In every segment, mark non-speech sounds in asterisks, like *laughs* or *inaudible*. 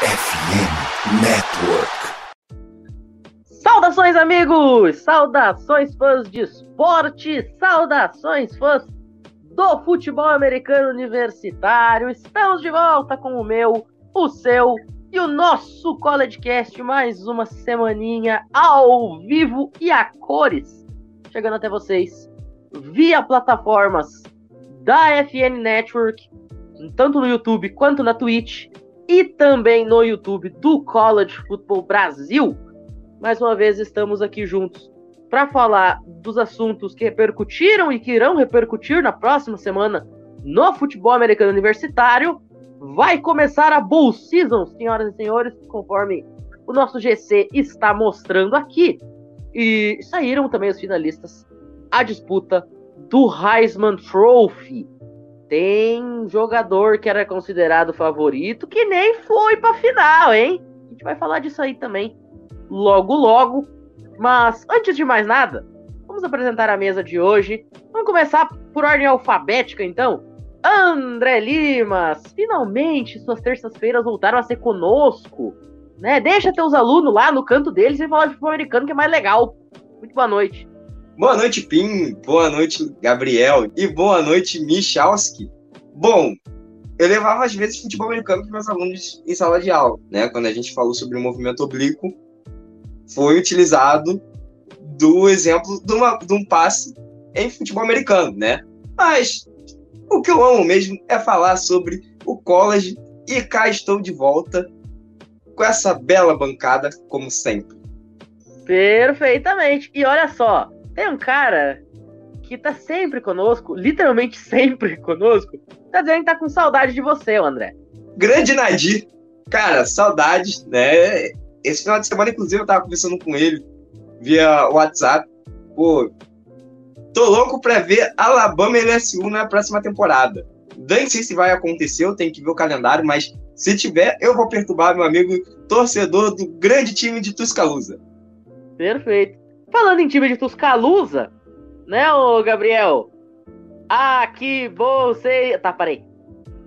FM Network. Saudações, amigos! Saudações, fãs de esporte! Saudações, fãs do futebol americano universitário! Estamos de volta com o meu, o seu e o nosso CollegeCast. Mais uma semaninha ao vivo e a cores, chegando até vocês via plataformas da FN Network, tanto no YouTube quanto na Twitch, e também no YouTube do College Football Brasil. Mais uma vez estamos aqui juntos para falar dos assuntos que repercutiram e que irão repercutir na próxima semana no futebol americano universitário. Vai começar a Bull Season, senhoras e senhores, conforme o nosso GC está mostrando aqui. E saíram também os finalistas à disputa do Heisman Trophy. Tem jogador que era considerado favorito que nem foi para final, hein? A gente vai falar disso aí também logo logo. Mas antes de mais nada, vamos apresentar a mesa de hoje. Vamos começar por ordem alfabética, então. André Limas, finalmente suas terças-feiras voltaram a ser conosco. Né? Deixa teus alunos lá no canto deles e falar de futebol americano que é mais legal. Muito boa noite. Boa noite, Pim. Boa noite, Gabriel. E boa noite, Michalski. Bom, eu levava às vezes futebol americano para meus alunos em sala de aula, né? Quando a gente falou sobre o movimento oblíquo, foi utilizado do exemplo de, uma, de um passe em futebol americano, né? Mas o que eu amo mesmo é falar sobre o college e cá estou de volta com essa bela bancada, como sempre. Perfeitamente. E olha só, tem um cara que tá sempre conosco, literalmente sempre *laughs* conosco, tá dizendo que tá com saudade de você, André. Grande Nadir. Cara, saudades, né? Esse final de semana, inclusive, eu tava conversando com ele via WhatsApp. Pô, tô louco pra ver Alabama LSU na próxima temporada. Nem sei se vai acontecer, eu tenho que ver o calendário, mas se tiver, eu vou perturbar meu amigo torcedor do grande time de Tuscaloosa. Perfeito. Falando em time de Tuscaloosa, né, ô Gabriel? Ah, que bom, sei. Tá, parei.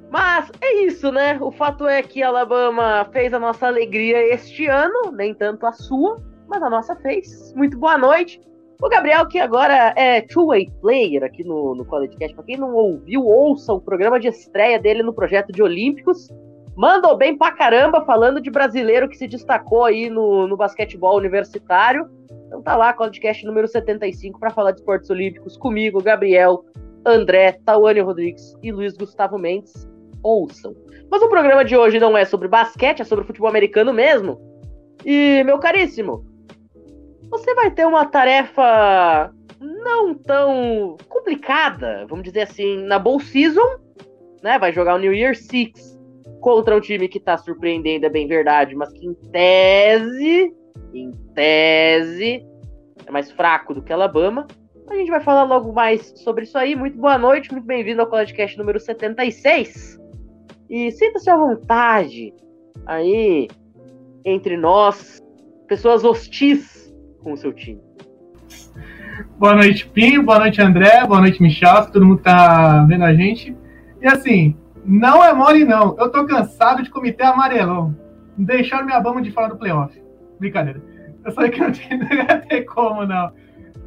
Mas é isso, né? O fato é que Alabama fez a nossa alegria este ano, nem tanto a sua, mas a nossa fez. Muito boa noite. O Gabriel, que agora é two-way player aqui no, no College Cast, pra quem não ouviu, ouça o programa de estreia dele no projeto de Olímpicos. Mandou bem pra caramba, falando de brasileiro que se destacou aí no, no basquetebol universitário. Então tá lá, podcast número 75 para falar de esportes olímpicos comigo, Gabriel, André, Tawane Rodrigues e Luiz Gustavo Mendes. Ouçam. Mas o programa de hoje não é sobre basquete, é sobre futebol americano mesmo. E, meu caríssimo, você vai ter uma tarefa não tão complicada, vamos dizer assim, na Bowl Season, né? Vai jogar o New Year Six contra um time que tá surpreendendo, é bem verdade, mas que em tese em tese, é mais fraco do que Alabama. A gente vai falar logo mais sobre isso aí. Muito boa noite, muito bem-vindo ao podcast número 76. E sinta-se à vontade aí entre nós, pessoas hostis com o seu time. Boa noite, Pinho. Boa noite, André. Boa noite, Michel. Todo mundo tá vendo a gente. E assim, não é mole, não. Eu tô cansado de comitê amarelão. Deixaram minha bama de fora do playoff. Brincadeira. Eu falei que não, tinha, *laughs* ter como, não.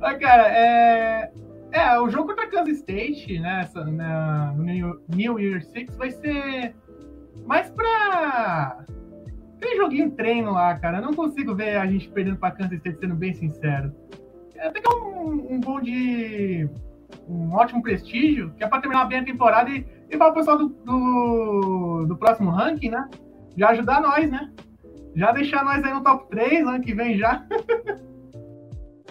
Mas, cara, é. É, o jogo contra Kansas State, né, essa, na, no New Year Six, vai ser mais pra. Tem joguinho treino lá, cara. Eu não consigo ver a gente perdendo pra Kansas State, sendo bem sincero. É até que é um, um bom de. um ótimo prestígio, que é pra terminar bem a temporada e, e para o pessoal do, do, do próximo ranking, né? Já ajudar nós, né? Já deixar nós aí no top 3 ano que vem já.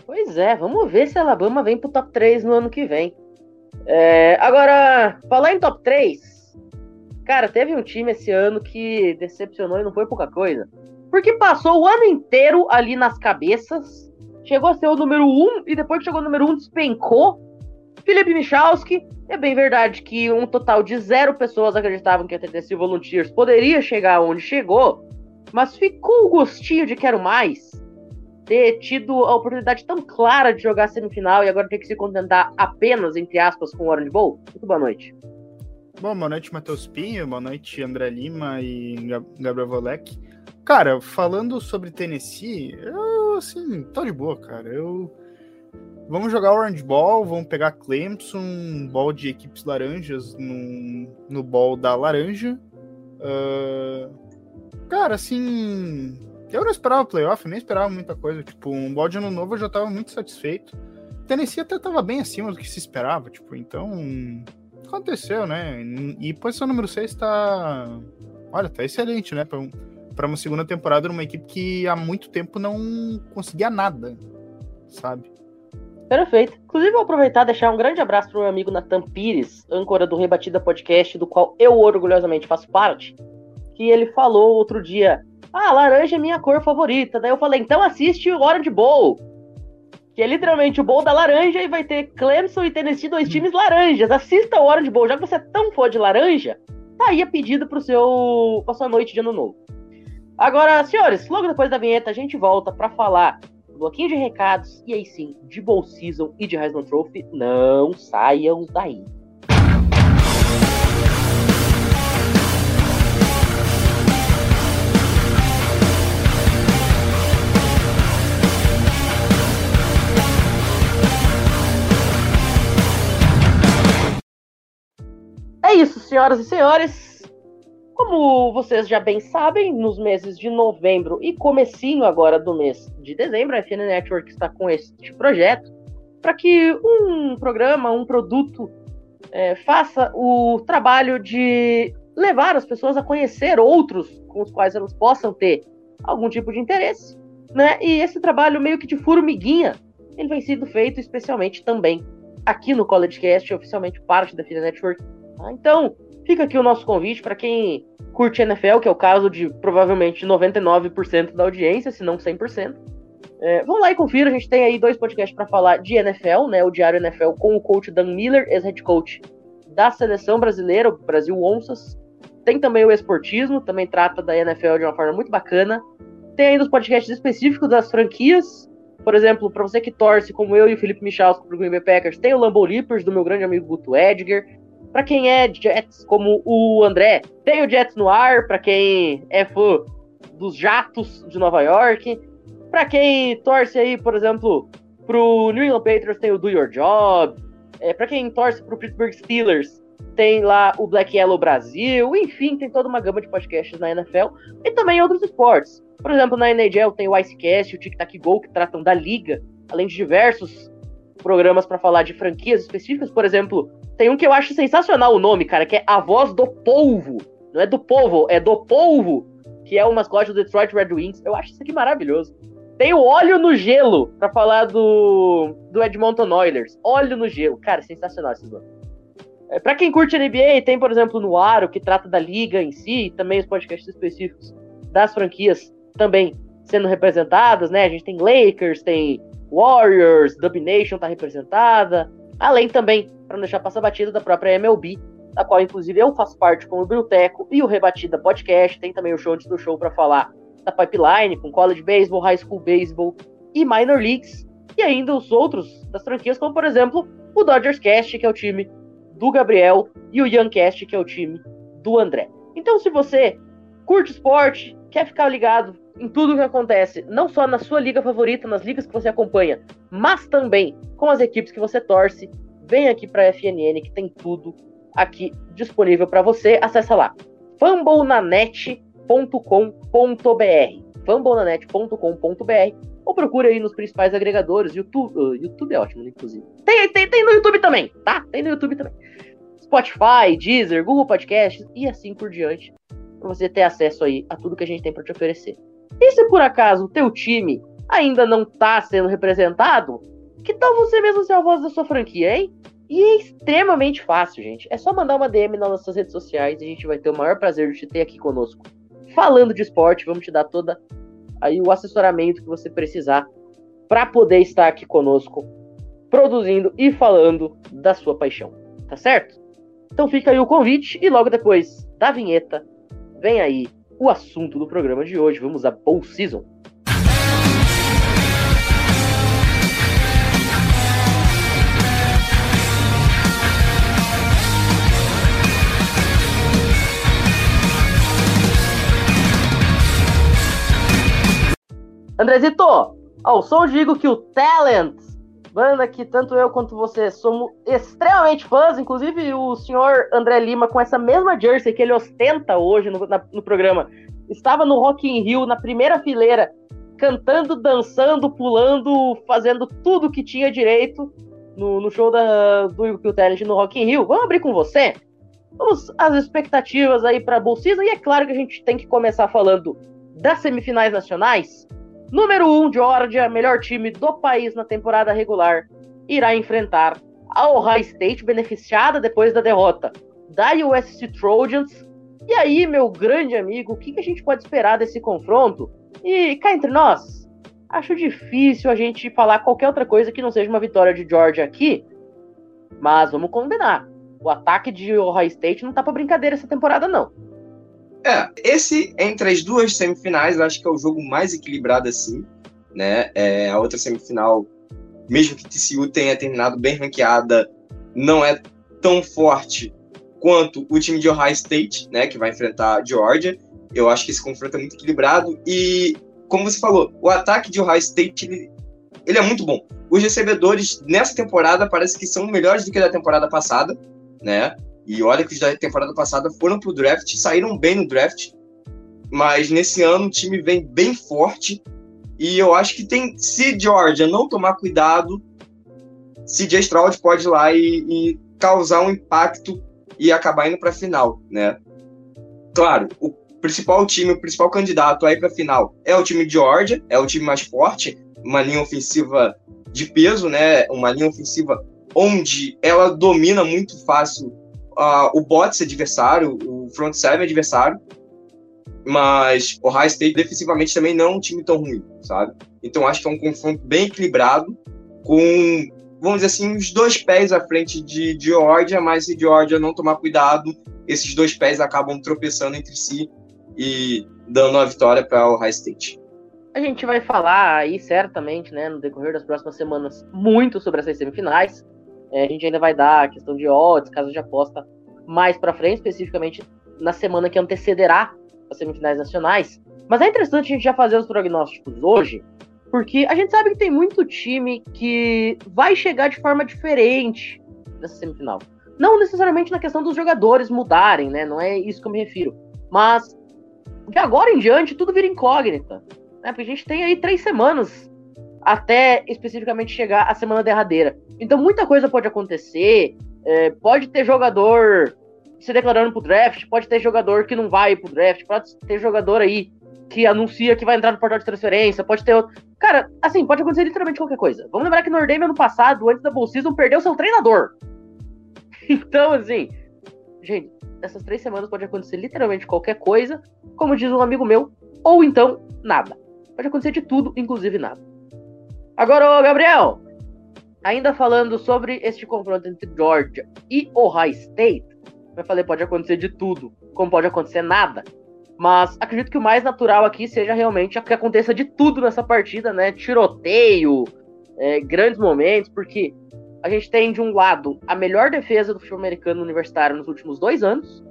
pois é, vamos ver se a Alabama vem pro top 3 no ano que vem. É, agora, falar em top 3, cara, teve um time esse ano que decepcionou e não foi pouca coisa. Porque passou o ano inteiro ali nas cabeças, chegou a ser o número 1 e depois que chegou o número 1 despencou. Felipe Michalski, é bem verdade que um total de zero pessoas acreditavam que a TTC Volunteers poderia chegar onde chegou, mas ficou o gostinho de quero mais. Ter tido a oportunidade tão clara de jogar semifinal e agora ter que se contentar apenas, entre aspas, com o Orange Bowl. Muito boa noite. Bom, boa noite, Matheus Pinho, boa noite, André Lima e Gabriel Volek. Cara, falando sobre Tennessee, eu, assim, tô de boa, cara. Eu. Vamos jogar Orange Ball, vamos pegar Clemson, ball de equipes laranjas no, no ball da laranja. Uh, cara, assim. Eu não esperava playoff, nem esperava muita coisa. Tipo, um ball de ano novo eu já tava muito satisfeito. Tennessee até tava bem acima do que se esperava, tipo, então. Aconteceu, né? E posição número 6 tá. Olha, tá excelente, né? Pra, pra uma segunda temporada numa equipe que há muito tempo não conseguia nada, sabe? Perfeito. Inclusive, vou aproveitar e deixar um grande abraço pro meu amigo Natan Pires, âncora do Rebatida Podcast, do qual eu orgulhosamente faço parte. Que ele falou outro dia: Ah, laranja é minha cor favorita. Daí eu falei: então assiste o Orange Bowl que é literalmente o bowl da laranja e vai ter Clemson e Tennessee, dois times laranjas. Assista o Orange Bowl, já que você é tão fã de laranja, tá aí a pedido pro seu, pra sua noite de ano novo. Agora, senhores, logo depois da vinheta a gente volta para falar um bloquinho de recados e aí sim, de Bowl Season e de Heisman Trophy. Não saiam daí. É isso, senhoras e senhores. Como vocês já bem sabem, nos meses de novembro e comecinho agora do mês de dezembro, a FN Network está com este projeto para que um programa, um produto é, faça o trabalho de levar as pessoas a conhecer outros com os quais elas possam ter algum tipo de interesse, né? E esse trabalho meio que de formiguinha, ele vem sendo feito especialmente também aqui no CollegeCast, oficialmente parte da FN Network, Tá? Então, fica aqui o nosso convite para quem curte NFL, que é o caso de provavelmente 99% da audiência, se não 100%. É, vamos lá e confira, a gente tem aí dois podcasts para falar de NFL, né? O Diário NFL com o coach Dan Miller, ex-head coach da seleção brasileira, o Brasil Onças. Tem também o Esportismo, também trata da NFL de uma forma muito bacana. Tem ainda os podcasts específicos das franquias. Por exemplo, para você que torce, como eu e o Felipe Michalski pro Green Bay Packers, tem o Lambeau Leapers, do meu grande amigo Guto Edgar. Para quem é Jets, como o André, tem o Jets no ar. Para quem é fã dos Jatos de Nova York. Para quem torce aí, por exemplo, pro New England Patriots, tem o Do Your Job. É, para quem torce pro Pittsburgh Steelers, tem lá o Black Yellow Brasil. Enfim, tem toda uma gama de podcasts na NFL e também outros esportes. Por exemplo, na NHL tem o Icecast, o Tic Tac Go, que tratam da liga, além de diversos programas para falar de franquias específicas. Por exemplo, tem um que eu acho sensacional o nome, cara, que é A Voz do Polvo. Não é do povo, é do polvo, que é o mascote do Detroit Red Wings. Eu acho isso aqui maravilhoso. Tem o Óleo no Gelo, para falar do, do Edmonton Oilers. Óleo no Gelo. Cara, sensacional esse nome. É, pra quem curte NBA, tem, por exemplo, no Aro, que trata da liga em si, também os podcasts específicos das franquias também sendo representadas, né? A gente tem Lakers, tem Warriors, Dub Nation tá representada, além também, para não deixar passar batida, da própria MLB, da qual inclusive eu faço parte com o Biblioteco e o Rebatida Podcast, tem também o show antes do show para falar da Pipeline, com College Baseball, High School Baseball e Minor Leagues, e ainda os outros das franquias, como por exemplo o Dodgers Cast, que é o time do Gabriel, e o Young Cast, que é o time do André. Então, se você curte esporte, quer ficar ligado em tudo que acontece, não só na sua liga favorita, nas ligas que você acompanha, mas também com as equipes que você torce, vem aqui para a FNN que tem tudo aqui disponível para você. Acessa lá fumblenanet.com.br fumblenanet.com.br ou procure aí nos principais agregadores, YouTube, uh, YouTube é ótimo, inclusive. Tem, tem, tem no YouTube também, tá? Tem no YouTube também. Spotify, Deezer, Google Podcasts e assim por diante, para você ter acesso aí a tudo que a gente tem para te oferecer. E se por acaso o teu time ainda não está sendo representado, que tal você mesmo ser a voz da sua franquia, hein? E é extremamente fácil, gente. É só mandar uma DM nas nossas redes sociais e a gente vai ter o maior prazer de te ter aqui conosco. Falando de esporte, vamos te dar toda aí o assessoramento que você precisar para poder estar aqui conosco, produzindo e falando da sua paixão, tá certo? Então fica aí o convite e logo depois da vinheta, vem aí o assunto do programa de hoje. Vamos a Bowl Season. Andrezito, ao som digo que o talent banda que tanto eu quanto você somos extremamente fãs, inclusive o senhor André Lima, com essa mesma jersey que ele ostenta hoje no, na, no programa, estava no Rock in Rio, na primeira fileira, cantando, dançando, pulando, fazendo tudo que tinha direito no, no show da, do Will Talent no Rock in Rio. Vamos abrir com você? Vamos as expectativas aí para a e é claro que a gente tem que começar falando das semifinais nacionais. Número 1, um, Georgia, melhor time do país na temporada regular, irá enfrentar a Ohio State, beneficiada depois da derrota da USC Trojans. E aí, meu grande amigo, o que, a gente pode esperar desse confronto? E cá entre nós, acho difícil a gente falar qualquer outra coisa que não seja uma vitória de Georgia aqui, mas vamos combinar. O ataque de Ohio State não tá pra brincadeira essa temporada, não. É, esse entre as duas semifinais, acho que é o jogo mais equilibrado assim, né? É, a outra semifinal, mesmo que TCU tenha terminado bem ranqueada, não é tão forte quanto o time de Ohio State, né, que vai enfrentar a Georgia. Eu acho que esse confronto é muito equilibrado e, como você falou, o ataque de Ohio State ele, ele é muito bom. Os recebedores nessa temporada parece que são melhores do que da temporada passada, né? E olha que os da temporada passada foram pro draft, saíram bem no draft, mas nesse ano o time vem bem forte. E eu acho que tem. Se Georgia não tomar cuidado, CJ Stroud pode ir lá e, e causar um impacto e acabar indo para a final, né? Claro, o principal time, o principal candidato aí para a final é o time de Georgia, é o time mais forte, uma linha ofensiva de peso, né? Uma linha ofensiva onde ela domina muito fácil o Bots adversário, o front seven adversário, mas o High State defensivamente também não é um time tão ruim, sabe? Então acho que é um confronto bem equilibrado, com, vamos dizer assim, os dois pés à frente de Georgia, mas se Georgia não tomar cuidado, esses dois pés acabam tropeçando entre si e dando a vitória para o High State. A gente vai falar aí certamente, né, no decorrer das próximas semanas, muito sobre essas semifinais. É, a gente ainda vai dar a questão de odds, caso de aposta mais para frente, especificamente na semana que antecederá as semifinais nacionais. Mas é interessante a gente já fazer os prognósticos hoje, porque a gente sabe que tem muito time que vai chegar de forma diferente nessa semifinal. Não necessariamente na questão dos jogadores mudarem, né? Não é isso que eu me refiro. Mas de agora em diante tudo vira incógnita. Né? Porque a gente tem aí três semanas até especificamente chegar a semana derradeira. Então muita coisa pode acontecer. É, pode ter jogador se declarando pro draft, pode ter jogador que não vai pro draft, pode ter jogador aí que anuncia que vai entrar no portal de transferência, pode ter outro. Cara, assim, pode acontecer literalmente qualquer coisa. Vamos lembrar que Nordame ano passado, antes da Bull Season, perdeu seu treinador. *laughs* Então, assim, gente, essas três semanas pode acontecer literalmente qualquer coisa, como diz um amigo meu, ou então nada. Pode acontecer de tudo, inclusive nada. Agora, ô Gabriel, ainda falando sobre este confronto entre Georgia e Ohio State, eu falei, pode acontecer de tudo, como pode acontecer nada. Mas acredito que o mais natural aqui seja realmente que aconteça de tudo nessa partida, né? Tiroteio, é, grandes momentos, porque a gente tem de um lado a melhor defesa do futebol americano universitário nos últimos dois anos,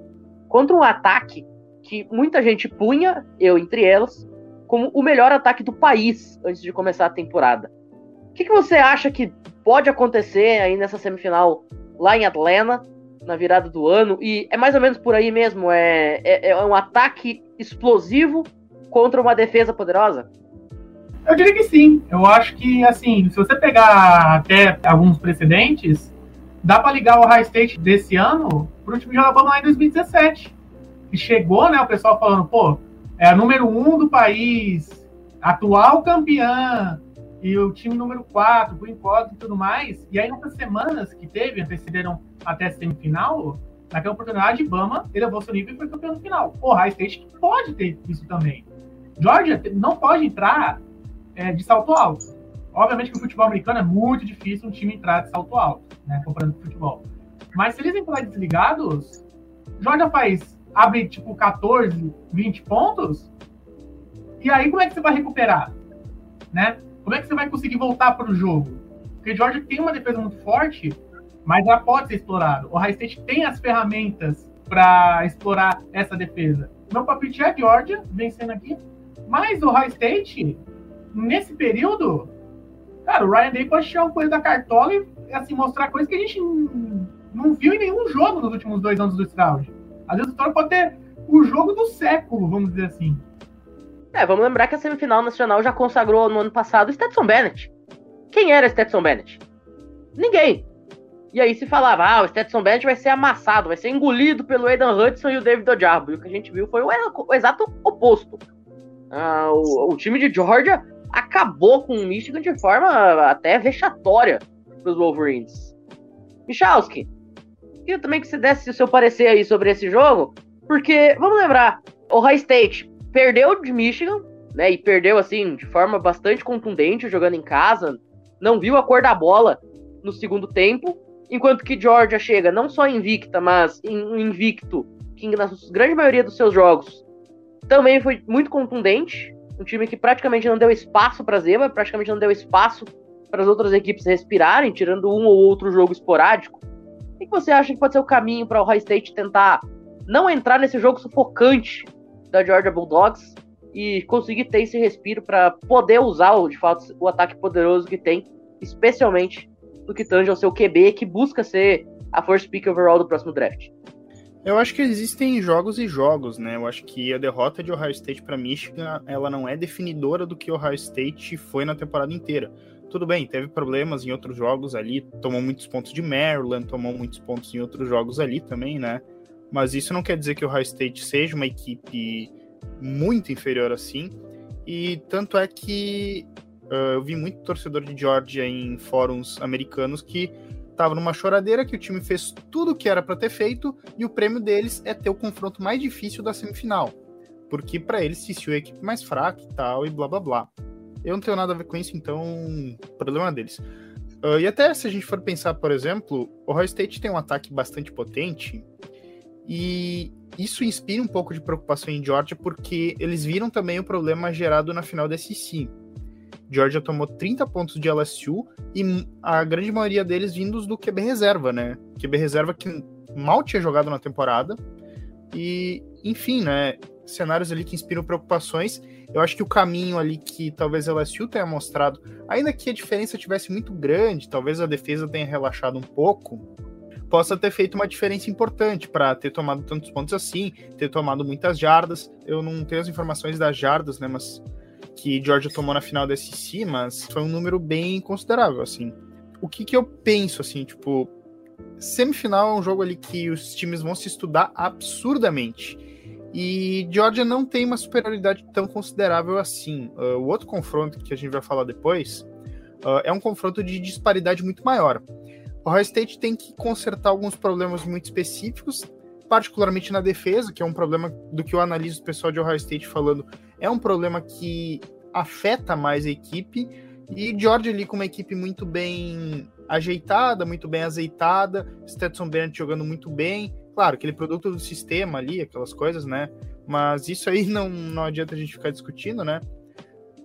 contra um ataque que muita gente punha, eu entre elas, como o melhor ataque do país antes de começar a temporada. O que, que você acha que pode acontecer aí nessa semifinal lá em Atlanta, na virada do ano? E é mais ou menos por aí mesmo? É, é, é um ataque explosivo contra uma defesa poderosa? Eu diria que sim. Eu acho que, assim, se você pegar até alguns precedentes, dá para ligar o High State desse ano para o time de Alabama lá em 2017. Que chegou, né, o pessoal falando, pô, é a número um do país, atual campeã, e o time número 4, por enquanto e tudo mais. E aí, nessas semanas que teve, antecederam até semifinal, naquela oportunidade, Bama elevou seu nível e foi campeão no final. O High State pode ter isso também. Georgia não pode entrar é, de salto alto. Obviamente que o futebol americano é muito difícil um time entrar de salto alto, né, comparando com o futebol. Mas se eles entrarem desligados, Georgia faz, abre tipo 14, 20 pontos, e aí como é que você vai recuperar? Né? Como é que você vai conseguir voltar para o jogo? Porque Georgia tem uma defesa muito forte, mas ela pode ser explorada. O High State tem as ferramentas para explorar essa defesa. Meu palpite é Georgia vencendo aqui, mas o High State nesse período, cara, o Ryan Day pode tirar uma coisa da cartola e assim, mostrar coisas que a gente não, viu em nenhum jogo nos últimos dois anos do Stroud. Às vezes o pode ter o jogo do século, vamos dizer assim. É, vamos lembrar que a semifinal nacional já consagrou no ano passado o Stetson Bennett. Quem era Stetson Bennett? Ninguém. E aí se falava, ah, o Stetson Bennett vai ser amassado, vai ser engolido pelo Aidan Hudson e o David Ojabo. E o que a gente viu foi o, o exato oposto. Ah, o, o, time de Georgia acabou com o Michigan de forma até vexatória para os Wolverines. Michalski, queria também que você desse o seu parecer aí sobre esse jogo, porque, vamos lembrar, o High State perdeu de Michigan, né, e perdeu, assim, de forma bastante contundente, jogando em casa, não viu a cor da bola no segundo tempo, Enquanto que Georgia chega não só invicta, mas invicto, que na grande maioria dos seus jogos também foi muito contundente. Um time que praticamente não deu espaço para Zeba, praticamente não deu espaço para as outras equipes respirarem, tirando um ou outro jogo esporádico. O que você acha que pode ser o caminho para o High State tentar não entrar nesse jogo sufocante da Georgia Bulldogs e conseguir ter esse respiro para poder usar, de fato, o ataque poderoso que tem, especialmente do que tange ao seu QB, que busca ser a first pick overall do próximo draft. Eu acho que existem jogos e jogos, né? Eu acho que a derrota de Ohio State para Michigan, ela não é definidora do que Ohio State foi na temporada inteira. Tudo bem, teve problemas em outros jogos ali, tomou muitos pontos de Maryland, tomou muitos pontos em outros jogos ali também, né? Mas isso não quer dizer que o Ohio State seja uma equipe muito inferior assim. E tanto é que Uh, eu vi muito torcedor de Georgia em fóruns americanos que tava numa choradeira que o time fez tudo o que era para ter feito e o prêmio deles é ter o confronto mais difícil da semifinal. Porque para eles se a equipe mais fraca e tal, e blá blá blá. Eu não tenho nada a ver com isso, então problema deles. Uh, e até se a gente for pensar, por exemplo, o Ohio State tem um ataque bastante potente e isso inspira um pouco de preocupação em Georgia porque eles viram também o problema gerado na final da SEC Georgia tomou 30 pontos de LSU e a grande maioria deles vindos do QB reserva, né? QB reserva que mal tinha jogado na temporada. E, enfim, né? Cenários ali que inspiram preocupações. Eu acho que o caminho ali que talvez a LSU tenha mostrado, ainda que a diferença tivesse muito grande, talvez a defesa tenha relaxado um pouco, possa ter feito uma diferença importante para ter tomado tantos pontos assim, ter tomado muitas jardas. Eu não tenho as informações das jardas, né? Mas que Georgia tomou na final da SEC, mas foi um número bem considerável, assim. O que que eu penso, assim, tipo, semifinal é um jogo ali que os times vão se estudar absurdamente. E Georgia não tem uma superioridade tão considerável assim. Uh, o outro confronto que a gente vai falar depois uh, é um confronto de disparidade muito maior. O Ohio State tem que consertar alguns problemas muito específicos, particularmente na defesa, que é um problema do que eu analiso o pessoal de Ohio State falando é um problema que afeta mais a equipe. E George ali com uma equipe muito bem ajeitada, muito bem azeitada, Stetson Bennett jogando muito bem. Claro, aquele produto do sistema ali, aquelas coisas, né? Mas isso aí *laughs* não, não adianta a gente ficar discutindo, né?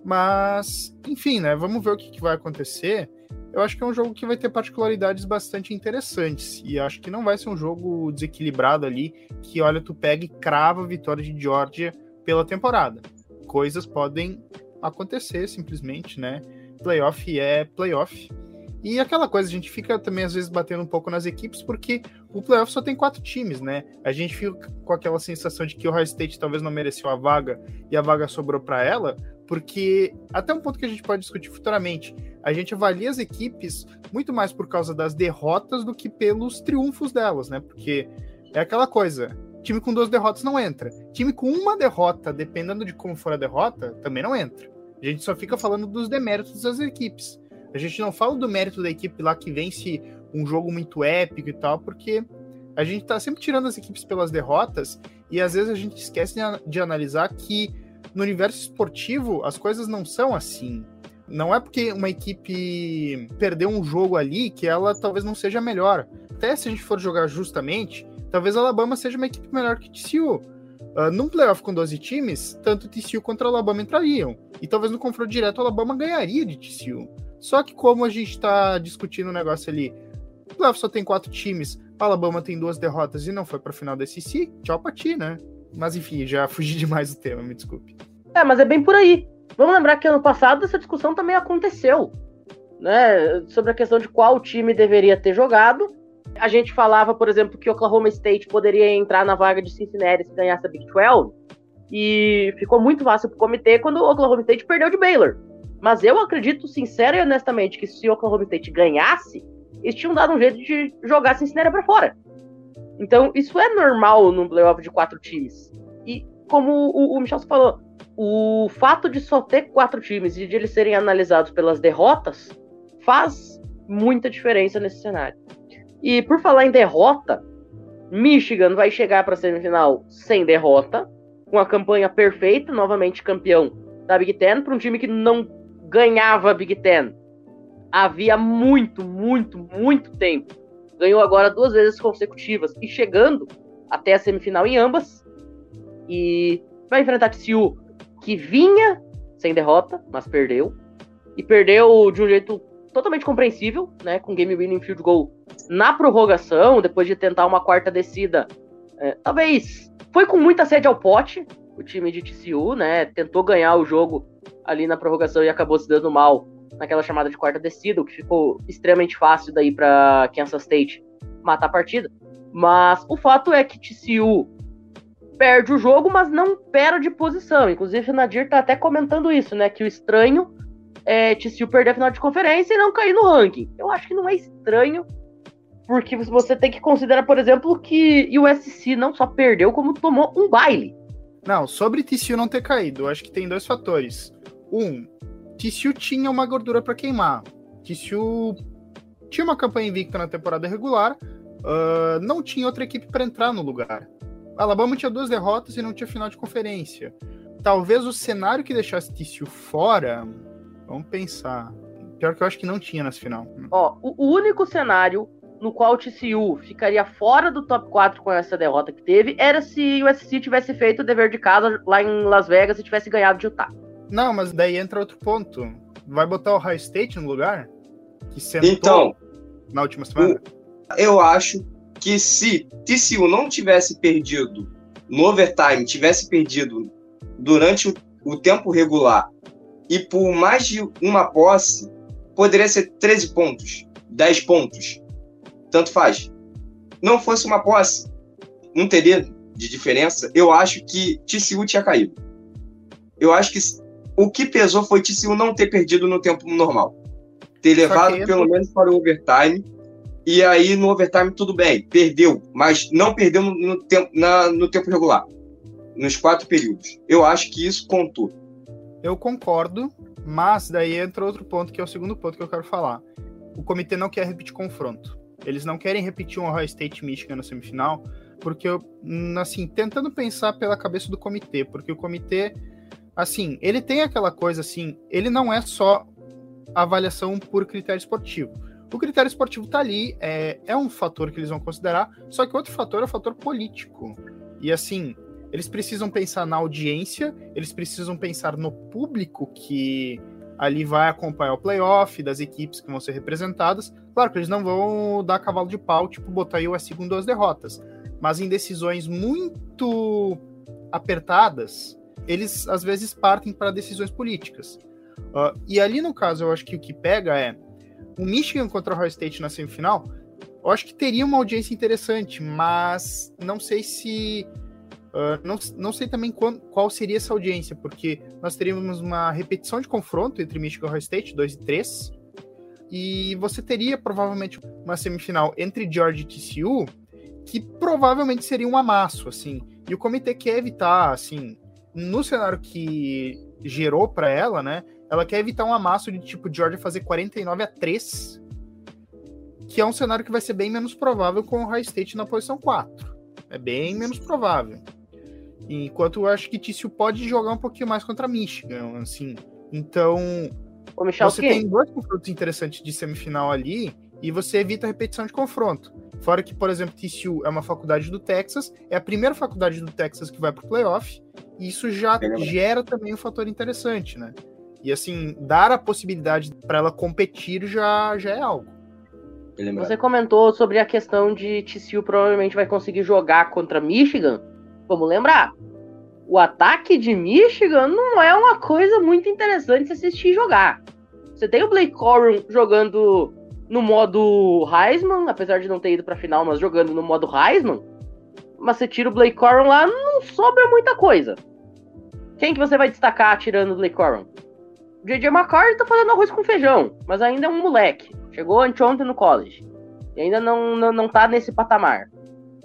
Mas, enfim, né? Vamos ver o que, que vai acontecer. Eu acho que é um jogo que vai ter particularidades bastante interessantes. E acho que não vai ser um jogo desequilibrado ali, que olha, tu pega e crava a vitória de Georgia pela temporada coisas podem acontecer simplesmente, né? Playoff é playoff. E aquela coisa, a gente fica também às vezes batendo um pouco nas equipes, porque o playoff só tem quatro times, né? A gente fica com aquela sensação de que o High State talvez não mereceu a vaga e a vaga sobrou para ela, porque até um ponto que a gente pode discutir futuramente, a gente avalia as equipes muito mais por causa das derrotas do que pelos triunfos delas, né? Porque é aquela coisa, Time com duas derrotas não entra. Time com uma derrota, dependendo de como for a derrota, também não entra. A gente só fica falando dos deméritos das equipes. A gente não fala do mérito da equipe lá que vence um jogo muito épico e tal, porque a gente tá sempre tirando as equipes pelas derrotas e às vezes a gente esquece de analisar que no universo esportivo as coisas não são assim. Não é porque uma equipe perdeu um jogo ali que ela talvez não seja melhor. Até se a gente for jogar justamente, Talvez Alabama seja uma equipe melhor que TCU. Uh, num playoff com 12 times, tanto TCU contra Alabama entrariam. E talvez no confronto direto Alabama ganharia de TCU. Só que como a gente está discutindo o um negócio ali, o só tem quatro times, Alabama tem duas derrotas e não foi para final da SEC, tchau pra ti, né? Mas enfim, já *laughs* fugi demais do tema, me desculpe. É, mas é bem por aí. vamos lembrar que ano passado essa discussão também aconteceu, né? Sobre a questão de qual time deveria ter jogado. A gente falava, por exemplo, que Oklahoma State poderia entrar na vaga de Cincinnati se ganhasse a Big 12. E ficou muito fácil para o comitê quando o Oklahoma State perdeu de Baylor. Mas eu acredito, sincero e honestamente, que se o Oklahoma State ganhasse, eles tinham dado um jeito de jogar Cincinnati para fora. Então, isso é normal num playoff de quatro times. E como o, o Michel falou, o fato de só ter quatro times e de eles serem analisados pelas derrotas faz muita diferença nesse cenário. E por falar em derrota, Michigan vai chegar para a semifinal sem derrota, com a campanha perfeita, novamente campeão da Big Ten, para um time que não ganhava a Big Ten havia muito, muito, muito tempo. Ganhou agora duas vezes consecutivas e chegando até a semifinal em ambas. E vai enfrentar TCU, que vinha sem derrota, mas perdeu. E perdeu de um jeito totalmente compreensível, né? Com game winning field goal na prorrogação, depois de tentar uma quarta descida. É, talvez foi com muita sede ao pote, o time de TCU, né? Tentou ganhar o jogo ali na prorrogação e acabou se dando mal naquela chamada de quarta descida, o que ficou extremamente fácil daí para Kansas State matar a partida. Mas o fato é que TCU perde o jogo, mas não perde posição. Inclusive, o Nadir tá até comentando isso, né? Que o estranho é TCU perder a final de conferência e não cair no ranking. Eu acho que não é estranho, porque você tem que considerar, por exemplo, que o USC não só perdeu, como tomou um baile. Não, sobre TCU não ter caído, eu acho que tem dois fatores. Um, TCU tinha uma gordura para queimar. TCU tinha uma campanha invicta na temporada regular, uh, não tinha outra equipe para entrar no lugar. Alabama tinha duas derrotas e não tinha final de conferência. Talvez o cenário que deixasse TCU fora, vamos pensar. Pior que eu acho que não tinha nessa final. Ó, o único cenário no qual o TCU ficaria fora do top 4 com essa derrota que teve era se o USC tivesse feito o dever de casa lá em Las Vegas e tivesse ganhado de Utah. Não, mas daí entra outro ponto. Vai botar o High State no lugar? Que sentou então, na última semana? Eu acho que se TCU não tivesse perdido no overtime, tivesse perdido durante o, o tempo regular e por mais de uma posse, poderia ser 13 pontos, 10 pontos. Tanto faz. Não fosse uma posse, não teria de diferença. Eu acho que TCU tinha caído. Eu acho que o que pesou foi TCU não ter perdido no tempo normal. Ter levado pelo menos para o overtime. E aí no overtime tudo bem, perdeu, mas não perdeu no, no tempo, na, no tempo regular. Nos quatro períodos. Eu acho que isso contou. Eu concordo, mas daí entra outro ponto que é o segundo ponto que eu quero falar. O comitê não quer repetir confronto. Eles não querem repetir um Ohio State Michigan na semifinal, porque eu, assim, tentando pensar pela cabeça do comitê, porque o comitê assim, ele tem aquela coisa assim, ele não é só avaliação por critério esportivo. O critério esportivo tá ali, é, é um fator que eles vão considerar, só que outro fator é o fator político. E assim, eles precisam pensar na audiência, eles precisam pensar no público que ali vai acompanhar o playoff, das equipes que vão ser representadas. Claro que eles não vão dar cavalo de pau, tipo, botar o USC com duas derrotas. Mas em decisões muito apertadas, eles às vezes partem para decisões políticas. Uh, e ali no caso, eu acho que o que pega é o Michigan contra o Ohio State na semifinal. Eu acho que teria uma audiência interessante, mas não sei se. Uh, não, não sei também qual, qual seria essa audiência, porque nós teríamos uma repetição de confronto entre Michigan e Ohio State, 2 e 3, e você teria provavelmente uma semifinal entre Georgia e TCU, que provavelmente seria um amasso, assim. E o comitê quer evitar, assim, no cenário que gerou para ela, né? Ela quer evitar um amasso de tipo Georgia fazer 49 a 3, que é um cenário que vai ser bem menos provável com o High State na posição 4. É bem menos provável. Enquanto eu acho que TCU pode jogar um pouquinho mais contra Michigan, assim. Então, Ô, Michel, você tem dois confrontos interessantes de semifinal ali e você evita a repetição de confronto. Fora que, por exemplo, TCU é uma faculdade do Texas, é a primeira faculdade do Texas que vai para o playoff, e isso já gera também um fator interessante, né? E assim, dar a possibilidade para ela competir já, já é algo. Você comentou sobre a questão de TCU provavelmente vai conseguir jogar contra Michigan. Vamos lembrar, o ataque de Michigan não é uma coisa muito interessante se assistir jogar. Você tem o Blake Corum jogando no modo Heisman, apesar de não ter ido pra final, mas jogando no modo Heisman. Mas você tira o Blake Corum lá, não sobra muita coisa. Quem que você vai destacar tirando o Blake Corum? O J.J. McCarthy tá fazendo arroz com feijão, mas ainda é um moleque. Chegou anteontem no college. E ainda não, não, não tá nesse patamar.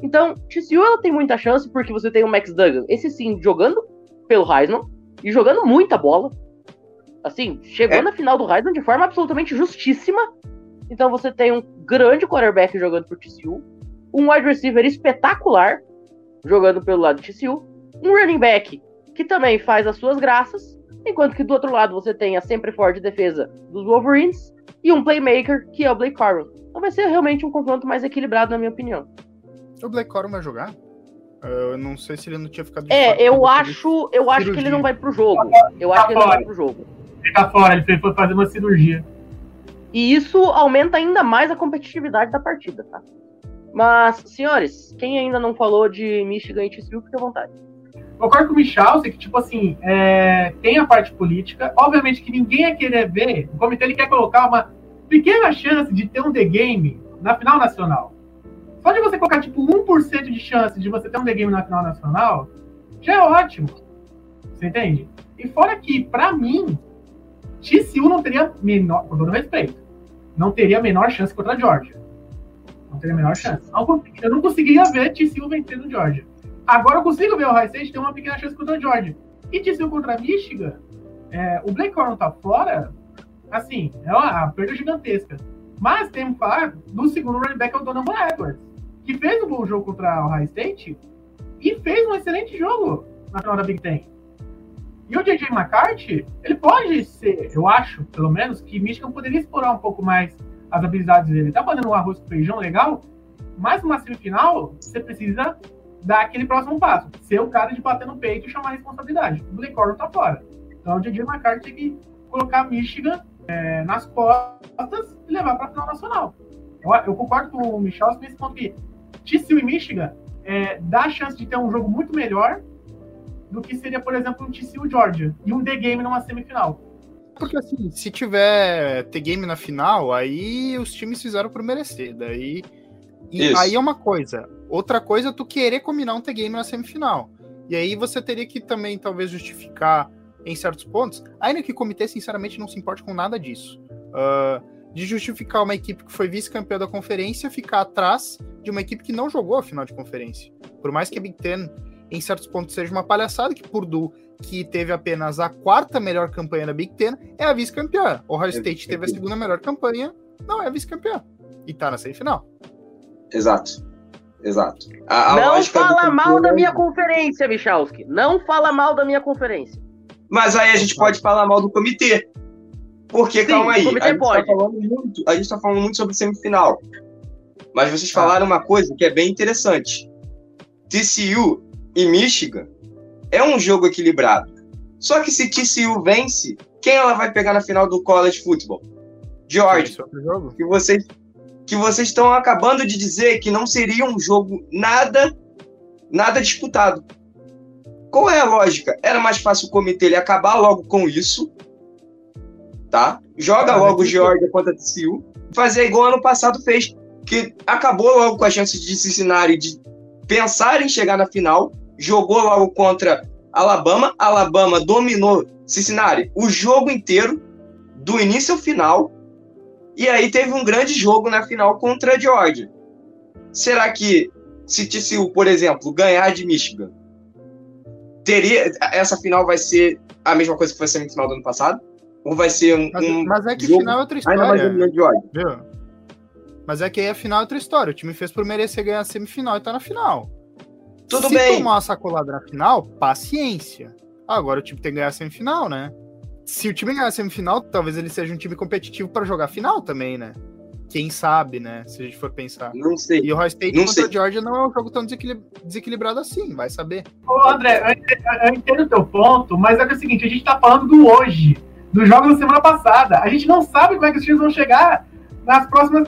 Então, TCU ela tem muita chance porque você tem o Max Duggan, esse sim, jogando pelo Heisman e jogando muita bola. Assim, chegou é. na final do Heisman de forma absolutamente justíssima. Então você tem um grande quarterback jogando por TCU, um wide receiver espetacular jogando pelo lado de TCU, um running back que também faz as suas graças, enquanto que do outro lado você tem a sempre forte defesa dos Wolverines e um playmaker que é o Blake Corum. Então vai ser realmente um confronto mais equilibrado, na minha opinião. O Black Corum vai jogar? Eu não sei se ele não tinha ficado. É, eu acho, eu acho que ele não vai pro jogo. Eu acho que ele não vai pro jogo. Ele tá fora, ele foi fazer uma cirurgia. E isso aumenta ainda mais a competitividade da partida, tá? Mas, senhores, quem ainda não falou de Michigan e TCU, fique à vontade. Concordo com o Michalski que, tipo assim, é, tem a parte política. Obviamente que ninguém ia querer ver. O comitê ele quer colocar uma pequena chance de ter um The Game na final nacional. Só de você colocar, tipo, 1% de chance de você ter um The Game na final nacional, já é ótimo. Você entende? E fora que, para mim, TCU não teria menor, com todo respeito, não teria a menor chance contra a Georgia. Não teria a menor chance. Eu não conseguiria ver TCU vencendo Georgia. Agora eu consigo ver o High State ter uma pequena chance contra a Georgia. E TCU contra a Michigan, é, o Blake Corum tá fora, assim, é uma perda gigantesca. Mas tem que falar do segundo running back, é o Donovan Edwards que fez um bom jogo contra o High State e fez um excelente jogo na final da Big Ten. E o J.J. McCarthy, ele pode ser, eu acho, pelo menos, que Michigan poderia explorar um pouco mais as habilidades dele. Tá fazendo um arroz com feijão legal, mas numa semifinal, você precisa dar aquele próximo passo. Ser o cara de bater no peito e chamar a responsabilidade. O Blake tá fora. Então o J.J. McCarthy tem que colocar Michigan é, nas costas e levar para a final nacional. Eu, eu, concordo com o Michel nesse ponto que TCU e Michigan é, dá a chance de ter um jogo muito melhor do que seria, por exemplo, um TCU Georgia e um The Game numa semifinal. Porque assim, se tiver T-Game na final, aí os times fizeram por merecer. Daí. E Isso. aí é uma coisa. Outra coisa é tu querer combinar um T-Game na semifinal. E aí você teria que também, talvez, justificar em certos pontos. Ainda que o comitê, sinceramente, não se importe com nada disso. Uh, de justificar uma equipe que foi vice-campeã da conferência ficar atrás de uma equipe que não jogou a final de conferência. Por mais que a Big Ten, em certos pontos, seja uma palhaçada, que Purdue, que teve apenas a quarta melhor campanha da Big Ten, é a vice-campeã. Ohio State teve a segunda melhor campanha, não é a vice-campeã. E tá na semifinal. Exato. Exato. A, a não fala mal da minha conferência, Michalski. Não fala mal da minha conferência. Mas aí a gente pode falar mal do comitê. Porque, Sim, calma aí, a gente, tá falando muito, a gente tá falando muito sobre semifinal. Mas vocês ah. falaram uma coisa que é bem interessante. TCU e Michigan é um jogo equilibrado. Só que se TCU vence, quem ela vai pegar na final do college football? George. Que vocês que vocês estão acabando de dizer que não seria um jogo nada nada disputado. Qual é a lógica? Era mais fácil o comitê ele acabar logo com isso tá? Joga ah, logo o Georgia contra TCU. Fazer igual ano passado fez, que acabou logo com a chance de Cincinnati de pensar em chegar na final. Jogou logo contra Alabama. Alabama dominou Cincinnati o jogo inteiro, do início ao final. E aí teve um grande jogo na final contra a Georgia. Será que se TCU, por exemplo, ganhar de Michigan, teria essa final vai ser a mesma coisa que foi a semifinal do ano passado? Ou vai ser um. Mas, mas é que jogo, final é outra história. Ainda mais? Mas é que aí a final é outra história. O time fez por merecer ganhar a semifinal e tá na final. Tudo Se bem. Se tomar uma sacolada na final, paciência. Agora o time tem que ganhar a semifinal, né? Se o time ganhar a semifinal, talvez ele seja um time competitivo para jogar a final também, né? Quem sabe, né? Se a gente for pensar. Não sei. E o High State não contra sei. a Georgia não é um jogo tão desequilibrado assim, vai saber. Ô, André, eu entendo o teu ponto, mas é, que é o seguinte, a gente tá falando do hoje dos jogos da semana passada. A gente não sabe como é que os times vão chegar nas próximas,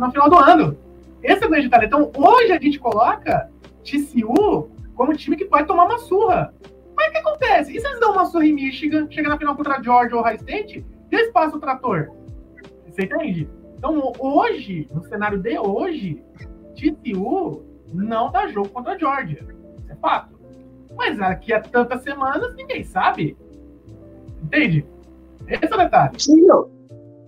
no final do ano. Esse é o grande detalhe. Então, hoje a gente coloca TCU como time que vai tomar uma surra. Mas o que acontece? E se eles dão uma surra em Michigan, chega na final contra Georgia ou High State, eles passam o trator? Você entende? Então, hoje, no cenário de hoje, TCU não dá jogo contra a Georgia. Isso é fato. Mas aqui há tantas semanas, ninguém sabe. Entende? Esse é o detalhe. Sim, não.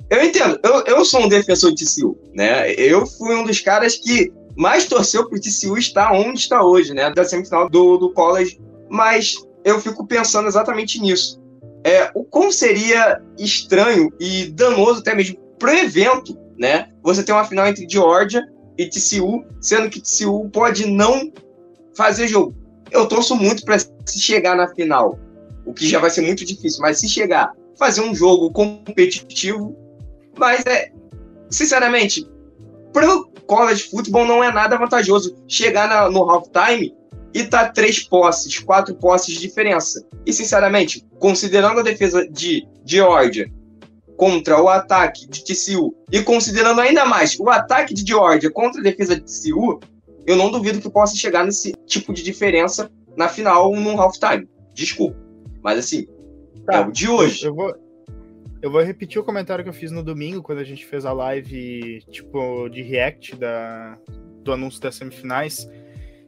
Eu entendo. Eu, eu sou um defensor de TCU, né? Eu fui um dos caras que mais torceu pro TCU estar onde está hoje, né? Da semifinal do, do college. Mas eu fico pensando exatamente nisso. É, o como seria estranho e danoso até mesmo pro evento, né? Você tem uma final entre Georgia e TCU, sendo que TCU pode não fazer jogo. Eu torço muito para se chegar na final, o que já vai ser muito difícil, mas se chegar, fazer um jogo competitivo, mas é, sinceramente, pro college football não é nada vantajoso chegar na, no halftime e tá três posses, quatro posses de diferença. E sinceramente, considerando a defesa de Georgia contra o ataque de TCU e considerando ainda mais o ataque de Georgia contra a defesa de TCU, eu não duvido que possa chegar nesse tipo de diferença na final no halftime. Desculpa. Mas assim, tá. é o de hoje. Eu vou, eu vou repetir o comentário que eu fiz no domingo, quando a gente fez a live, tipo, de react da, do anúncio das semifinais.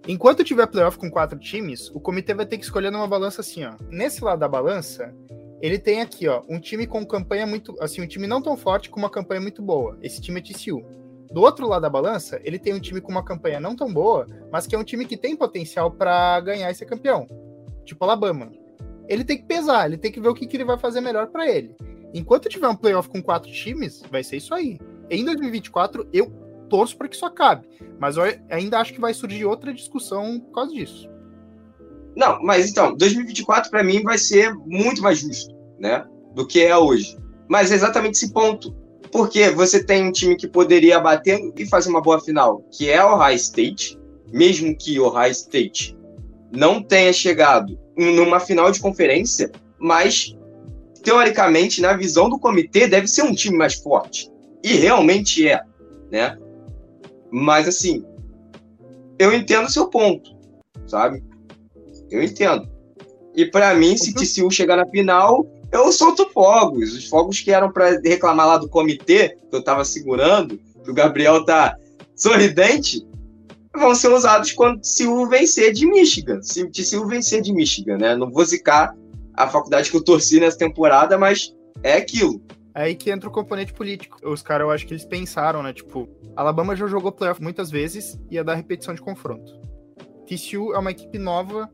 Enquanto tiver playoff com quatro times, o comitê vai ter que escolher numa balança assim, ó. Nesse lado da balança, ele tem aqui, ó, um time com campanha muito, assim, um time não tão forte com uma campanha muito boa. Esse time é TCU. Do outro lado da balança, ele tem um time com uma campanha não tão boa, mas que é um time que tem potencial para ganhar e ser campeão. Tipo Alabama. Ele tem que pesar, ele tem que ver o que, que ele vai fazer melhor para ele. Enquanto tiver um playoff com quatro times, vai ser isso aí. Em 2024, eu torço para que isso acabe. Mas eu ainda acho que vai surgir outra discussão por causa disso. Não, mas então, 2024 para mim vai ser muito mais justo, né? Do que é hoje. Mas é exatamente esse ponto. Porque você tem um time que poderia bater e fazer uma boa final, que é o High State, mesmo que o High State não tenha chegado numa final de conferência, mas teoricamente, na visão do comitê, deve ser um time mais forte. E realmente é, né? Mas assim, eu entendo o seu ponto, sabe? Eu entendo. E para mim, se TCU chegar na final, eu solto fogos. Os fogos que eram para reclamar lá do comitê, que eu tava segurando, que o Gabriel tá sorridente, vão ser usados quando TCU vencer de Michigan. Se TCU vencer de Michigan, né? Não vou zicar a faculdade que eu torci nessa temporada, mas é aquilo. É aí que entra o componente político. Os caras, eu acho que eles pensaram, né? Tipo, Alabama já jogou playoff muitas vezes e ia dar repetição de confronto. TCU é uma equipe nova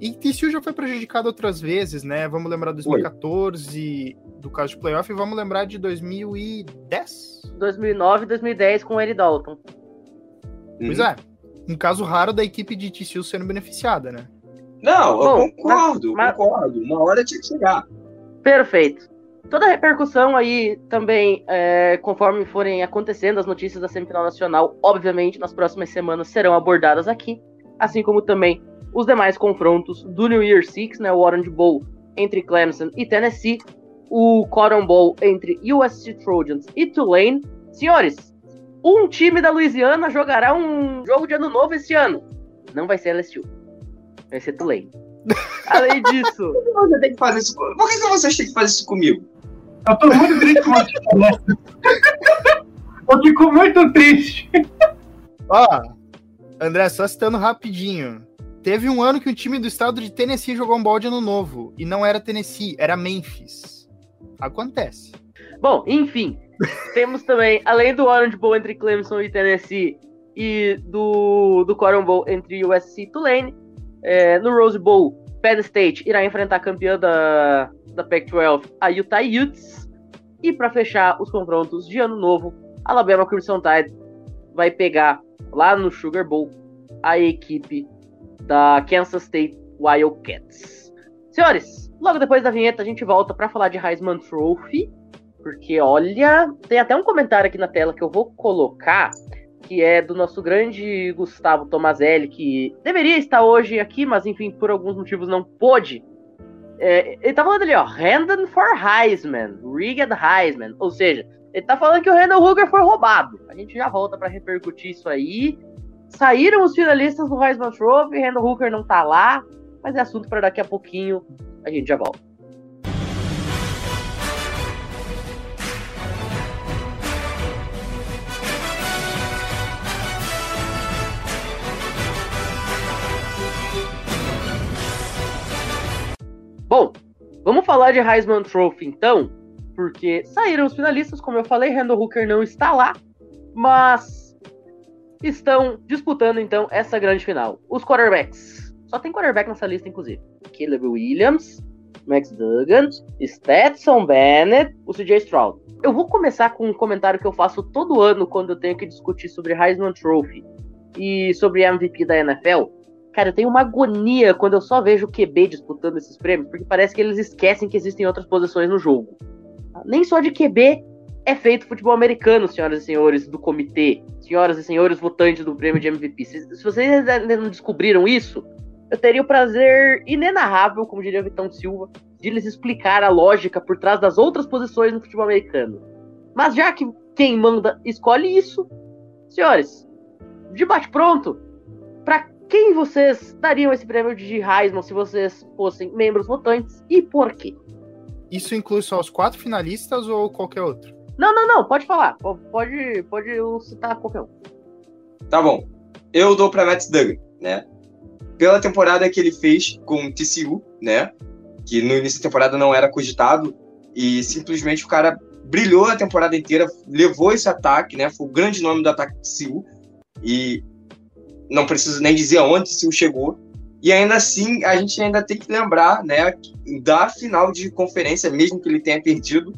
e TCU já foi prejudicado outras vezes, né? Vamos lembrar de 2014 Oi. do caso de playoff e vamos lembrar de 2010? 2009 e 2010 com o Eddie Dalton. Pois hum. é. Um caso raro da equipe de TCU sendo beneficiada, né? Não, Bom, eu concordo, mas... concordo. Uma hora tinha que chegar. Perfeito. Toda a repercussão aí também, é, conforme forem acontecendo as notícias da semifinal nacional, obviamente nas próximas semanas serão abordadas aqui, assim como também os demais confrontos do New Year Six, né, o Orange Bowl entre Clemson e Tennessee, o Cotton Bowl entre USC Trojans e Tulane. Senhores, um time da Louisiana jogará um jogo de ano novo esse ano. Não vai ser LSU, vai ser Tulane. Além disso. Por que você tem que fazer isso? Por que vocês têm que fazer isso comigo? Eu tô muito triste com você. Eu fico muito triste. Ó, André, só citando rapidinho. Teve um ano que o time do estado de Tennessee jogou um balde ano novo. E não era Tennessee, era Memphis. Acontece. Bom, enfim. temos também, além do Orange Bowl entre Clemson e Tennessee e do, do Cotton Bowl entre USC e Tulane, é, no Rose Bowl, Penn State irá enfrentar a campeã da, da Pac-12, a Utah Utes. E para fechar os confrontos de ano novo, Alabama Crimson Tide vai pegar lá no Sugar Bowl a equipe da Kansas State Wildcats. Senhores, logo depois da vinheta a gente volta para falar de Heisman Trophy, porque olha, tem até um comentário aqui na tela que eu vou colocar, que é do nosso grande Gustavo Tomazelli, que deveria estar hoje aqui, mas enfim, por alguns motivos não pôde. É, ele tá falando ali, ó, Random for Heisman, Rigged Heisman, ou seja, ele tá falando que o Randall Hooker foi roubado. A gente já volta para repercutir isso aí saíram os finalistas do Heisman Trophy, Randall Hooker não tá lá, mas é assunto para daqui a pouquinho, a gente já volta. Bom, vamos falar de Heisman Trophy então, porque saíram os finalistas, como eu falei, Randall Hooker não está lá, mas estão disputando então essa grande final. Os quarterbacks. Só tem quarterback nessa lista, inclusive. Caleb Williams, Max Duggan, Stetson Bennett, o CJ Stroud. Eu vou começar com um comentário que eu faço todo ano quando eu tenho que discutir sobre Heisman Trophy e sobre MVP da NFL, Cara, eu tenho uma agonia quando eu só vejo o QB disputando esses prêmios, porque parece que eles esquecem que existem outras posições no jogo. Nem só de QB é feito futebol americano, senhoras e senhores do comitê, senhoras e senhores votantes do prêmio de MVP. Se, se vocês ainda não descobriram isso, eu teria o prazer inenarrável, como diria Vitão Silva, de lhes explicar a lógica por trás das outras posições no futebol americano. Mas já que quem manda escolhe isso, senhores, debate pronto. Para quem vocês dariam esse prêmio de Heisman se vocês fossem membros votantes e por quê? Isso inclui só os quatro finalistas ou qualquer outro? Não, não, não, pode falar. Pode, pode citar qualquer um. Tá bom. Eu dou pra Matt Duggan, né? Pela temporada que ele fez com o TCU, né? Que no início da temporada não era cogitado. E simplesmente o cara brilhou a temporada inteira, levou esse ataque, né? Foi o grande nome do ataque TCU. E não preciso nem dizer aonde se o chegou. E ainda assim, a gente ainda tem que lembrar, né, da final de conferência, mesmo que ele tenha perdido,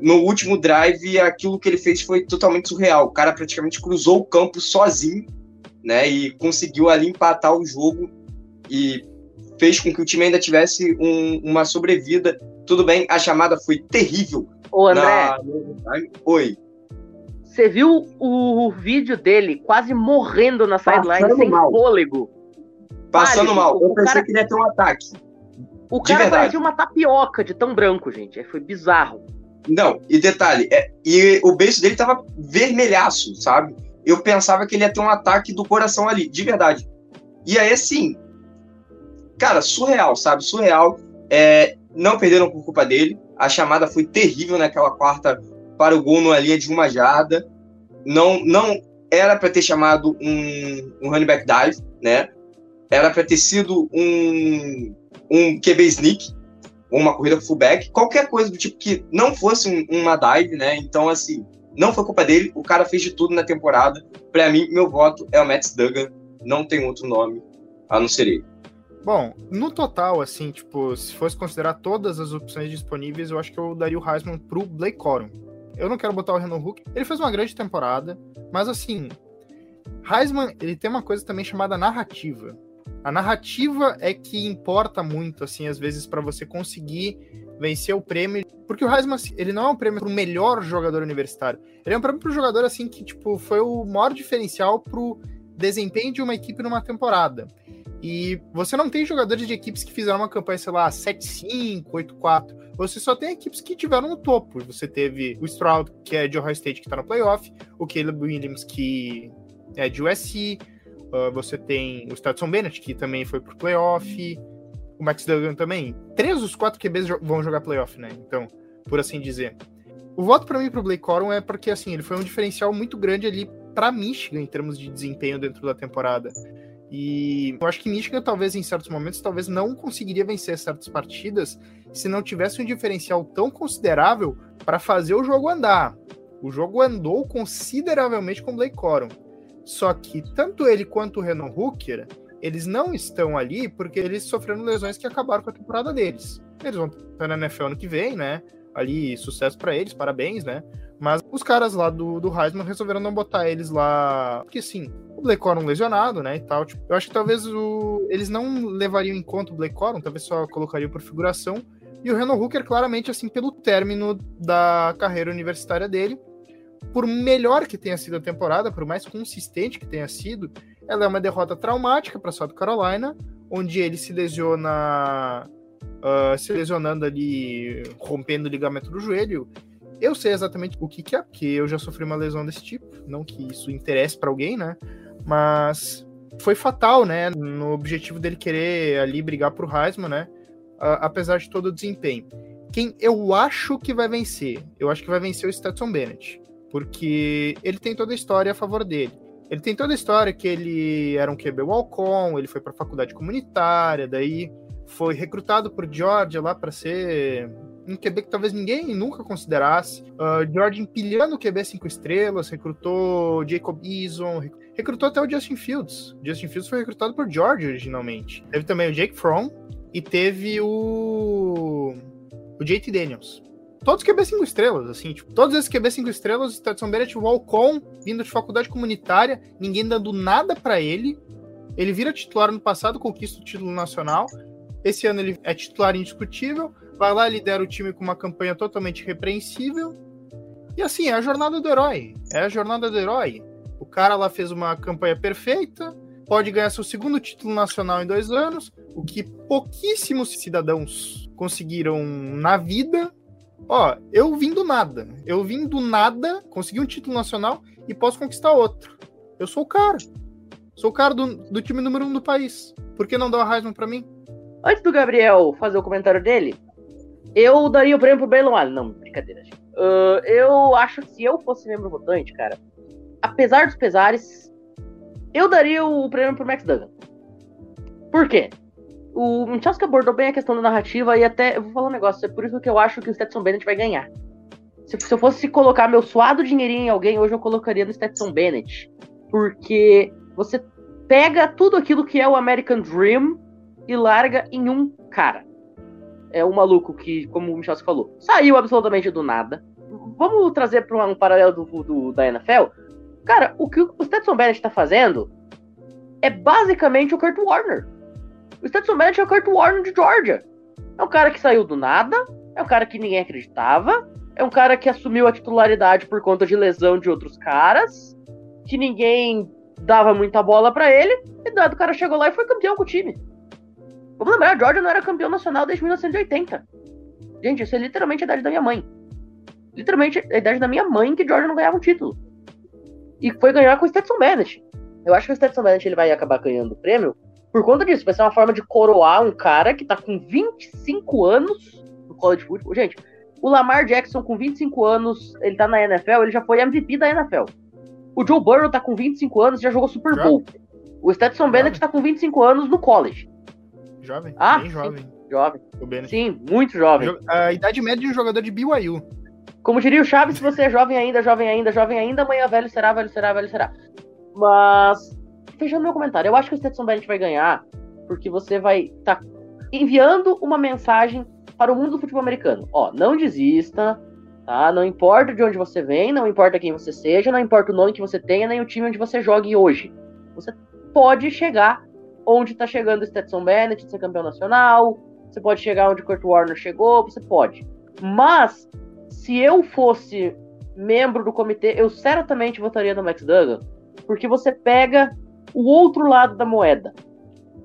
no último drive, aquilo que ele fez foi totalmente surreal. O cara praticamente cruzou o campo sozinho, né, e conseguiu ali empatar o jogo e fez com que o time ainda tivesse um, uma sobrevida. Tudo bem, a chamada foi terrível. Ô, André. Na... Oi. Você viu o vídeo dele quase morrendo na sideline sem mal. fôlego? Passando mal. Eu pensei cara... que ele ia ter um ataque. O cara parecia uma tapioca de tão branco, gente. É, foi bizarro. Não, e detalhe, é, e o beijo dele tava vermelhaço, sabe? Eu pensava que ele ia ter um ataque do coração ali, de verdade. E aí, assim, cara, surreal, sabe? Surreal. É, não perderam por culpa dele. A chamada foi terrível naquela quarta para o gol numa linha de uma jarda. Não, não era para ter chamado um, um running back dive, né? Era para ter sido um, um QB sneak, uma corrida fullback, qualquer coisa do tipo que não fosse um, uma dive, né? Então, assim, não foi culpa dele, o cara fez de tudo na temporada. Para mim, meu voto é o Matt Duggan, não tem outro nome a não ser ele. Bom, no total, assim, tipo, se fosse considerar todas as opções disponíveis, eu acho que eu daria o Heisman pro Blake Corum. Eu não quero botar o Renan Hulk. Ele fez uma grande temporada, mas assim, Heisman, ele tem uma coisa também chamada narrativa. A narrativa é que importa muito, assim, às vezes, para você conseguir vencer o prêmio. Porque o Heisman, assim, ele não é um prêmio pro melhor jogador universitário. Ele é um prêmio pro jogador, assim, que, tipo, foi o maior diferencial pro desempenho de uma equipe numa temporada. E você não tem jogadores de equipes que fizeram uma campanha, sei lá, 7-5, 8-4. Você só tem equipes que tiveram no topo. Você teve o Stroud, que é de Ohio State, que tá no playoff. O Caleb Williams, que é de USC. Uh, ah, você tem o Stetson Bennett, que também foi pro playoff. O Max Duggan também. Três dos quatro QBs vão jogar playoff, né? Então, por assim dizer. O voto para mim pro Blake Corum é porque, assim, ele foi um diferencial muito grande ali para Michigan em termos de desempenho dentro da temporada. E eu acho que Michigan, talvez em certos momentos, talvez não conseguiria vencer certas partidas se não tivesse um diferencial tão considerável para fazer o jogo andar. O jogo andou consideravelmente com Blake Corum. Só que tanto ele quanto o Renan Hooker, eles não estão ali porque eles sofreram lesões que acabaram com a temporada deles. Eles vão estar na NFL ano que vem, né? Ali, sucesso para eles, parabéns, né? Mas os caras lá do, do Heisman resolveram não botar eles lá. Porque sim, o Blake Corum lesionado, né? E tal. Tipo, eu acho que talvez o, eles não levariam em conta o Blake Corum, talvez só colocariam por figuração. E o Renan Hooker, claramente, assim, pelo término da carreira universitária dele, por melhor que tenha sido a temporada, por mais consistente que tenha sido, ela é uma derrota traumática para South Carolina, onde ele se lesiona, uh, se lesionando ali, rompendo o ligamento do joelho eu sei exatamente o que, que é, porque eu já sofri uma lesão desse tipo. Não que isso interesse para alguém, né? Mas foi fatal, né? No objetivo dele querer ali brigar pro Heisman, né? apesar de todo o desempenho. Quem eu acho que vai vencer? Eu acho que vai vencer o Stetson Bennett. Porque ele tem toda a história a favor dele. Ele tem toda a história que ele era um QB Walcon, ele foi para faculdade comunitária, daí foi recrutado por Georgia lá para ser um QB que talvez ninguém nunca considerasse. Uh, Georgia empilhando o QB 5 estrelas, recrutou Jacob Eason, recrutou até o Justin Fields. Justin Fields foi recrutado por Georgia originalmente. Teve também o Jake Fromm e teve o o JT Daniels. Todos QB 5 estrelas, assim, tipo, todos esses QB 5 estrelas, Stetson Bennett, Walcon, vindo de faculdade comunitária, ninguém dando nada para ele. Ele vira titular no passado, conquista o título nacional. Esse ano ele é titular indiscutível, vai lá, lidera o time com uma campanha totalmente repreensível. E assim, é a jornada do herói. É a jornada do herói. O cara lá fez uma campanha perfeita, pode ganhar seu segundo título nacional em dois anos, o que pouquíssimos cidadãos conseguiram na vida. Ó, eu vim do nada. Eu vim do nada, consegui um título nacional e posso conquistar outro. Eu sou o cara. Sou o cara do, do time número um do país. Por que não dar o Heisman pra mim? Antes do Gabriel fazer o comentário dele, eu daria o prêmio pro Braylon Allen. Não, brincadeira, gente. Uh, eu acho que se eu fosse membro votante, cara, apesar dos pesares, eu daria o prêmio pro Max Duggan. Por quê? O Michalski abordou bem a questão da narrativa e até, eu vou falar um negócio, é por isso que eu acho que o Stetson Bennett vai ganhar. Se, se eu fosse colocar meu suado dinheirinho em alguém, hoje eu colocaria no Stetson Bennett. Porque você pega tudo aquilo que é o American Dream e larga em um cara. É um maluco que, como o Michel falou, saiu absolutamente do nada. Vamos trazer para um paralelo do, do, da NFL. Cara, o que o Stetson Bennett está fazendo é basicamente o Kurt Warner. O Stetson Bennett é o Kurt Warner de Georgia. É um cara que saiu do nada, é um cara que ninguém acreditava, é um cara que assumiu a titularidade por conta de lesão de outros caras, que ninguém dava muita bola para ele, e dado o cara chegou lá e foi campeão com o time. Vamos lembrar, Georgia não era campeão nacional desde 1980. Gente, isso é literalmente a idade da minha mãe. Literalmente a idade da minha mãe que Georgia não ganhava um título. E foi ganhar com o Stetson Bennett. Eu acho que o Stetson Bennett ele vai acabar ganhando o prêmio por conta disso. Vai ser uma forma de coroar um cara que tá com 25 anos no college football. Gente, o Lamar Jackson com 25 anos, ele tá na NFL, ele já foi MVP da NFL. O Joe Burrow tá com 25 anos, já jogou Super Bowl. O Stetson. Bennett tá com 25 anos no college. Jovem, ah, bem jovem. Jovem. Sim, muito jovem. A idade média de um jogador de BYU. Como diria o Chaves, se você é jovem ainda, jovem ainda, jovem ainda, amanhã velho será, velho será, velho será. Mas fechando meu comentário, eu acho que o Stetson Bennett vai ganhar porque você vai estar tá enviando uma mensagem para o mundo do futebol americano. Ó, não desista, tá? Não importa de onde você vem, não importa quem você seja, não importa o nome que você tenha, nem o time onde você jogue hoje. Você pode chegar onde está chegando o Stetson Bennett, ser campeão nacional, você pode chegar onde o Kurt Warner chegou, você pode. Mas, se eu fosse membro do comitê, eu certamente votaria no Max Duggan, porque você pega o outro lado da moeda.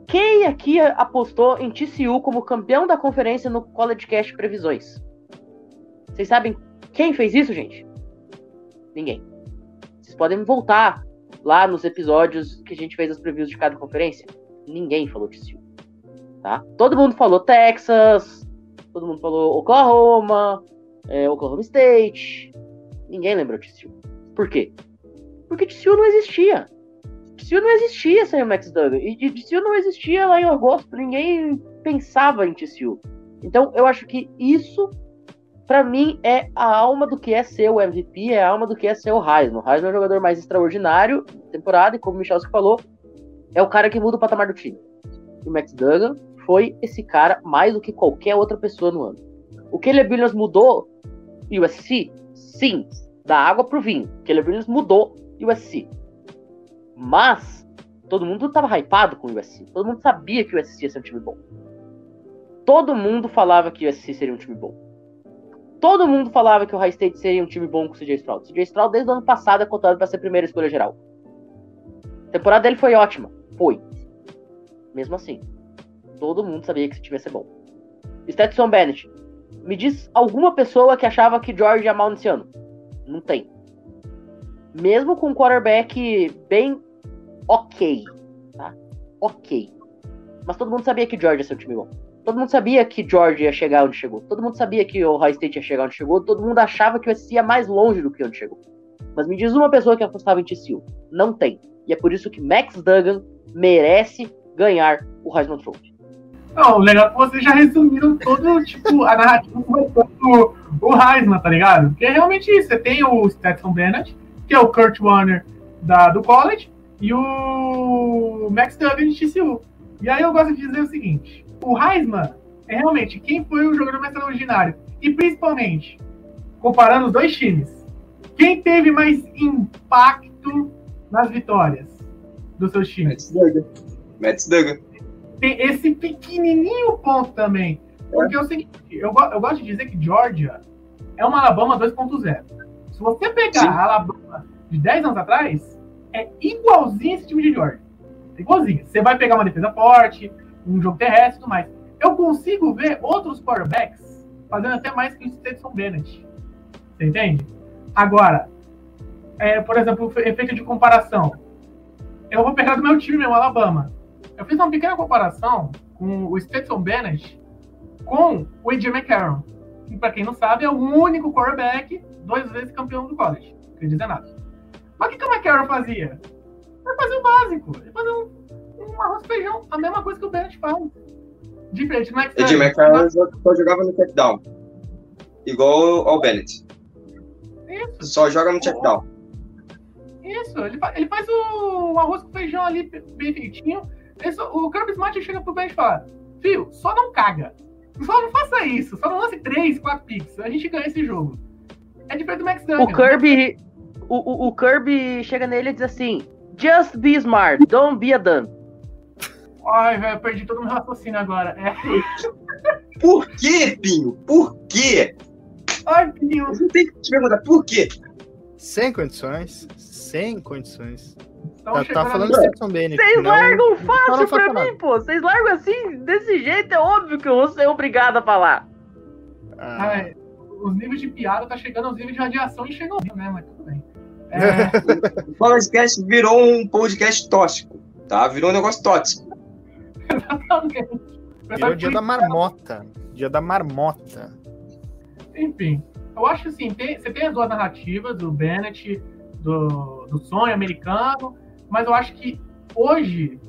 Quem aqui apostou em TCU como campeão da conferência no College Cast Previsões? Vocês sabem quem fez isso, gente? Ninguém. Vocês podem voltar lá nos episódios que a gente fez as previews de cada conferência. Ninguém falou TCU. Tá? Todo mundo falou Texas, todo mundo falou Oklahoma, é, Oklahoma State. Ninguém lembrou TCU. Por quê? Porque TCU não existia. TCU não existia sem o Max Duggan. E TCU não existia lá em agosto. Ninguém pensava em TCU. Então, eu acho que isso, para mim, é a alma do que é ser o MVP, é a alma do que é ser o Heisman. O Heisman é o jogador mais extraordinário da temporada, e como o Michalski falou, é o cara que muda o patamar do time. E o Max Duggan foi esse cara mais do que qualquer outra pessoa no ano. O Caleb Williams mudou USC? Sim. Da água pro vinho. O Caleb Williams mudou USC. Mas todo mundo estava hypado com o USC. Todo mundo sabia que o USC ia ser um time bom. Todo mundo falava que o USC seria um time bom. Todo mundo falava que o High State seria um time bom com o CJ Stroud. O CJ Stroud desde o ano passado é cotado para ser primeira escolha geral. A temporada dele foi ótima. Foi. Mesmo assim, todo mundo sabia que esse time ia ser bom. Stetson Bennett. Me diz alguma pessoa que achava que George ia mal nesse ano. Não tem mesmo com um quarterback bem ok, tá? Ok. Mas todo mundo sabia que Georgia ia ser um time bom. Todo mundo sabia que Georgia ia chegar onde chegou. Todo mundo sabia que o Ohio State ia chegar onde chegou. Todo mundo achava que o SC ia mais longe do que onde chegou. Mas me diz uma pessoa que apostava em TCU. Não tem. E é por isso que Max Duggan merece ganhar o Heisman Trophy. Não, legal é que vocês já resumiram todo, tipo, a narrativa do o Heisman, tá ligado? Porque é realmente isso. Você tem o Stetson Bennett, que é o Kurt Warner da, do college, e o Max Duggan de TCU. E aí eu gosto de dizer o seguinte: o Heisman é realmente quem foi o jogador mais extraordinário. E principalmente, comparando os dois times, quem teve mais impacto nas vitórias dos seus times? Matt Duggan. Matt Duggan. Tem esse pequenininho ponto também. Porque é o seguinte, eu, eu gosto de dizer que Georgia é uma Alabama 2.0. Se você pegar Sim. a Alabama de 10 anos atrás, é igualzinho esse time de Georgia. É igualzinho. Você vai pegar uma defesa forte, um jogo terrestre e tudo mais. Eu consigo ver outros quarterbacks fazendo até mais que o Stetson Bennett. Você entende? Agora, é, por exemplo, o efeito de comparação. Eu vou pegar do meu time mesmo, Alabama. Eu fiz uma pequena comparação com o Stetson Bennett com o AJ McCarron. Que, pra quem não sabe, é o único quarterback duas vezes campeão do college. Quer dizer nada. Mas o que, que o McCarron fazia? Ele fazia o básico. Ele fazia um, um arroz e feijão. A mesma coisa que o Bennett faz. Diferente do Max AJ. McCarron só jogava no check down. Igual ao Bennett. Isso. Só joga no check down. Isso, ele, fa- ele faz o, o arroz com feijão ali bem feitinho. Só- o Kirby Smart chega pro Ben e fala: Fio, só não caga. Só não faça isso. Só não lance 3, 4 picks. A gente ganha esse jogo. É diferente do Max Duggan. O Kirby. O, o, o Kirby chega nele e diz assim: Just be smart, don't be a dumb. Ai, velho, perdi todo o meu raciocínio agora. É. Por quê, Pinho? Por quê? Ai, Pinho. Você tem que te perguntar por quê? Sem condições. Sem condições. Tamo Tá, tá falando de Stetson Bennett. Vocês largam fácil não pra nada. mim, pô. Vocês largam assim, desse jeito, é óbvio que eu vou ser obrigado a falar. Ah, Ai, os níveis de piada tá chegando aos níveis de radiação e chegou, né? Mas tudo bem. É, *laughs* O podcast virou um podcast tóxico, tá? Virou um negócio tóxico. *laughs* exatamente. virou o dia da marmota. Dia da marmota. Enfim, eu acho assim, tem- você tem as duas narrativas do Bennett, do, do sonho americano, mas eu acho que hoje,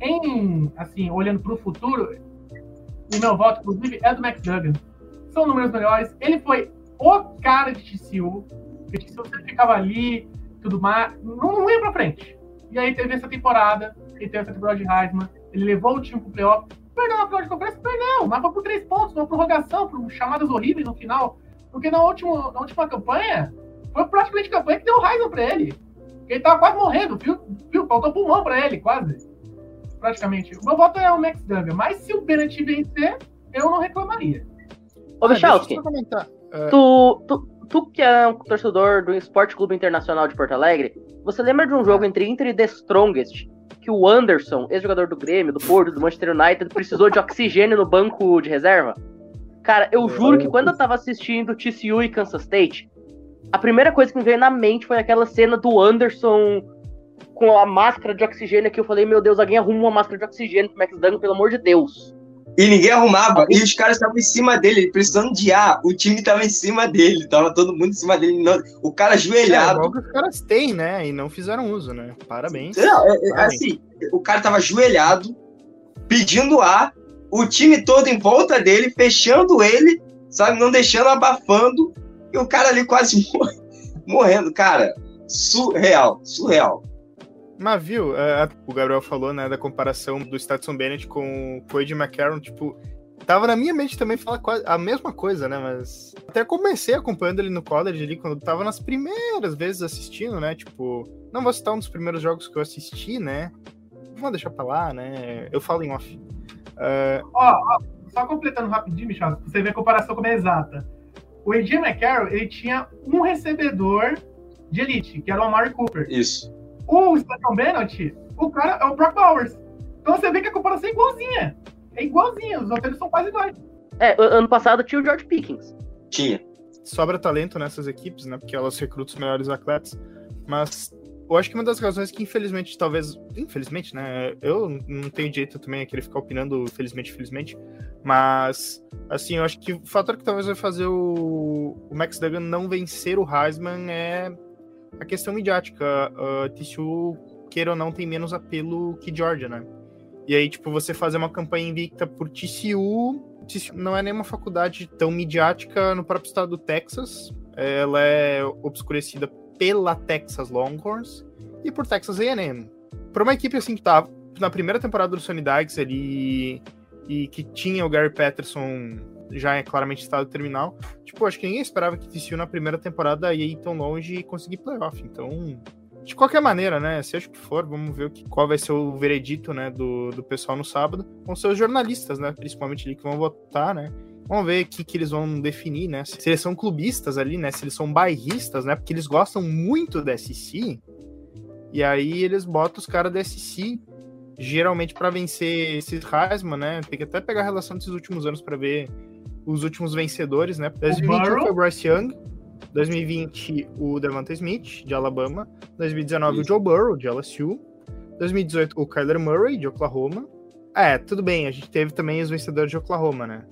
em assim, olhando para o futuro, o meu voto, inclusive, é do McDuggan. São números melhores. Ele foi o cara de TCU. Porque TCU sempre ficava ali, tudo mais. Não, não ia pra frente. E aí teve essa temporada, ele teve essa temporada de Heisman, ele levou o time pro playoff. Perdeu na final de conferência? Perdeu, mas foi por três pontos, numa prorrogação, por chamadas horríveis no final. Porque na última, na última campanha, foi praticamente a campanha que deu o Heisman pra ele. Ele tava quase morrendo, viu? viu? Faltou pulmão pra ele, quase. Praticamente. O meu voto é o Max Duggan, mas se o Bennett vencer, eu não reclamaria. Ô, Ah, deixa eu Michalski, comentar. tu, tu, tu que é um torcedor do Esporte Clube Internacional de Porto Alegre, você lembra de um jogo entre Inter e The Strongest, que o Anderson, ex-jogador do Grêmio, do Porto, do Manchester United, precisou de *laughs* oxigênio no banco de reserva? Cara, eu juro que quando eu tava assistindo TCU e Kansas State, a primeira coisa que me veio na mente foi aquela cena do Anderson com a máscara de oxigênio que eu falei, meu Deus, alguém arruma uma máscara de oxigênio pro Max Duggan, pelo amor de Deus. E ninguém arrumava. E os caras estavam em cima dele, ele precisando de ar. O time tava em cima dele, tava todo mundo em cima dele. não- O cara É, ajoelhado. que os caras têm, né? E não fizeram uso, né? Parabéns. Não, é- é Parabéns. assim, o cara tava ajoelhado, pedindo ar, o time todo em volta dele, fechando ele, sabe, não deixando abafando, e o cara ali quase *laughs* mor- morrendo, cara. Surreal, surreal. Mas viu, é, o Gabriel falou, né, da comparação do Stetson Bennett com o Ed McCarron, tipo, tava na minha mente também falar quase a mesma coisa, né, mas até comecei acompanhando ele no college ali, quando tava nas primeiras vezes assistindo, né, tipo, não vou citar um dos primeiros jogos que eu assisti, né, vou deixar pra lá, né, eu falo em off. É, Ó, ó, só completando rapidinho, Michel, pra você ver a comparação como é exata. O AJ McCarroll, ele tinha um recebedor de elite, que era o Amari Cooper. Isso. O Stephen Bennett, o cara é o Brock Bowers. Então você vê que a comparação é igualzinha. É igualzinha, os roteiros são quase iguais. É, ano passado tinha o George Pickens. Tinha. sobra talento nessas equipes, né? Porque elas recrutam os melhores atletas. Mas eu acho que uma das razões que, infelizmente, talvez. Infelizmente, né? Eu não tenho direito também a querer ficar opinando, felizmente, felizmente. Mas, assim, eu acho que o fator que talvez vai fazer o, o Max Duggan não vencer o Heisman é a questão midiática. Uh, TCU, queira ou não, tem menos apelo que Georgia, né? E aí, tipo, você fazer uma campanha invicta por TCU, TCU não é nenhuma faculdade tão midiática no próprio estado do Texas. Ela é obscurecida pela Texas Longhorns e por Texas A&M. Para uma equipe assim que tá na primeira temporada do Sonny Dykes ali e que tinha o Gary Patterson já é claramente estado terminal, tipo, acho que ninguém esperava que TCU na primeira temporada ia ir tão longe e conseguir playoff. Então, de qualquer maneira, né, seja o que for, vamos ver o que, qual vai ser o veredito, né, do, do pessoal no sábado, com seus jornalistas, né, principalmente ali que vão votar, né, Vamos ver o que, que eles vão definir, né? Se eles são clubistas ali, né? Se eles são bairristas, né? Porque eles gostam muito da SC. E aí eles botam os caras da SC geralmente para vencer esses Heisman, né? Tem que até pegar a relação desses últimos anos para ver os últimos vencedores, né? 2021 foi o Bryce Young, 2020 o Devonta Smith, de Alabama, 2019 Isso. o Joe Burrow, de LSU, 2018 o Kyler Murray, de Oklahoma. É, tudo bem, a gente teve também os vencedores de Oklahoma, né?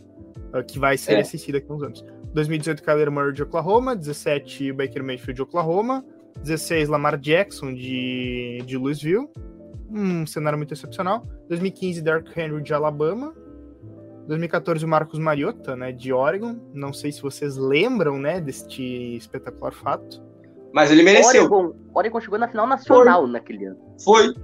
Ah, que vai ser é. assistido aqui uns anos. 2018, Kyler Murray de Oklahoma. 17, Baker Mayfield de Oklahoma. 16, Lamar Jackson de, de Louisville. Um cenário muito excepcional. 2015, Dark Henry de Alabama. 2014, o Marcos Mariota, né, de Oregon. Não sei se vocês lembram, né, deste espetacular fato. Mas ele mereceu. Oregon, Oregon chegou na final nacional foi. naquele ano. Foi.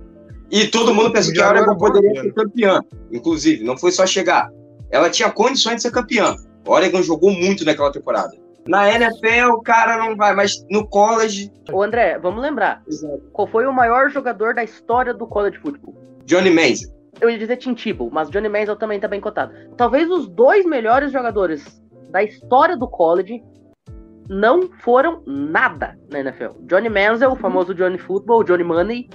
E todo mundo pensou que a Oregon poderia ser campeã. Inclusive, não foi só chegar ela tinha condições de ser campeã. O Oregon jogou muito naquela temporada. Na NFL, o cara não vai, mas no college. Ô André, vamos lembrar. Exato. Qual foi o maior jogador da história do college football? Johnny Manziel. Eu ia dizer Tim Tebow, mas Johnny Manziel também tá bem cotado. Talvez os dois melhores jogadores da história do college não foram nada na NFL. Johnny Manziel, o famoso Johnny Football, Johnny Money,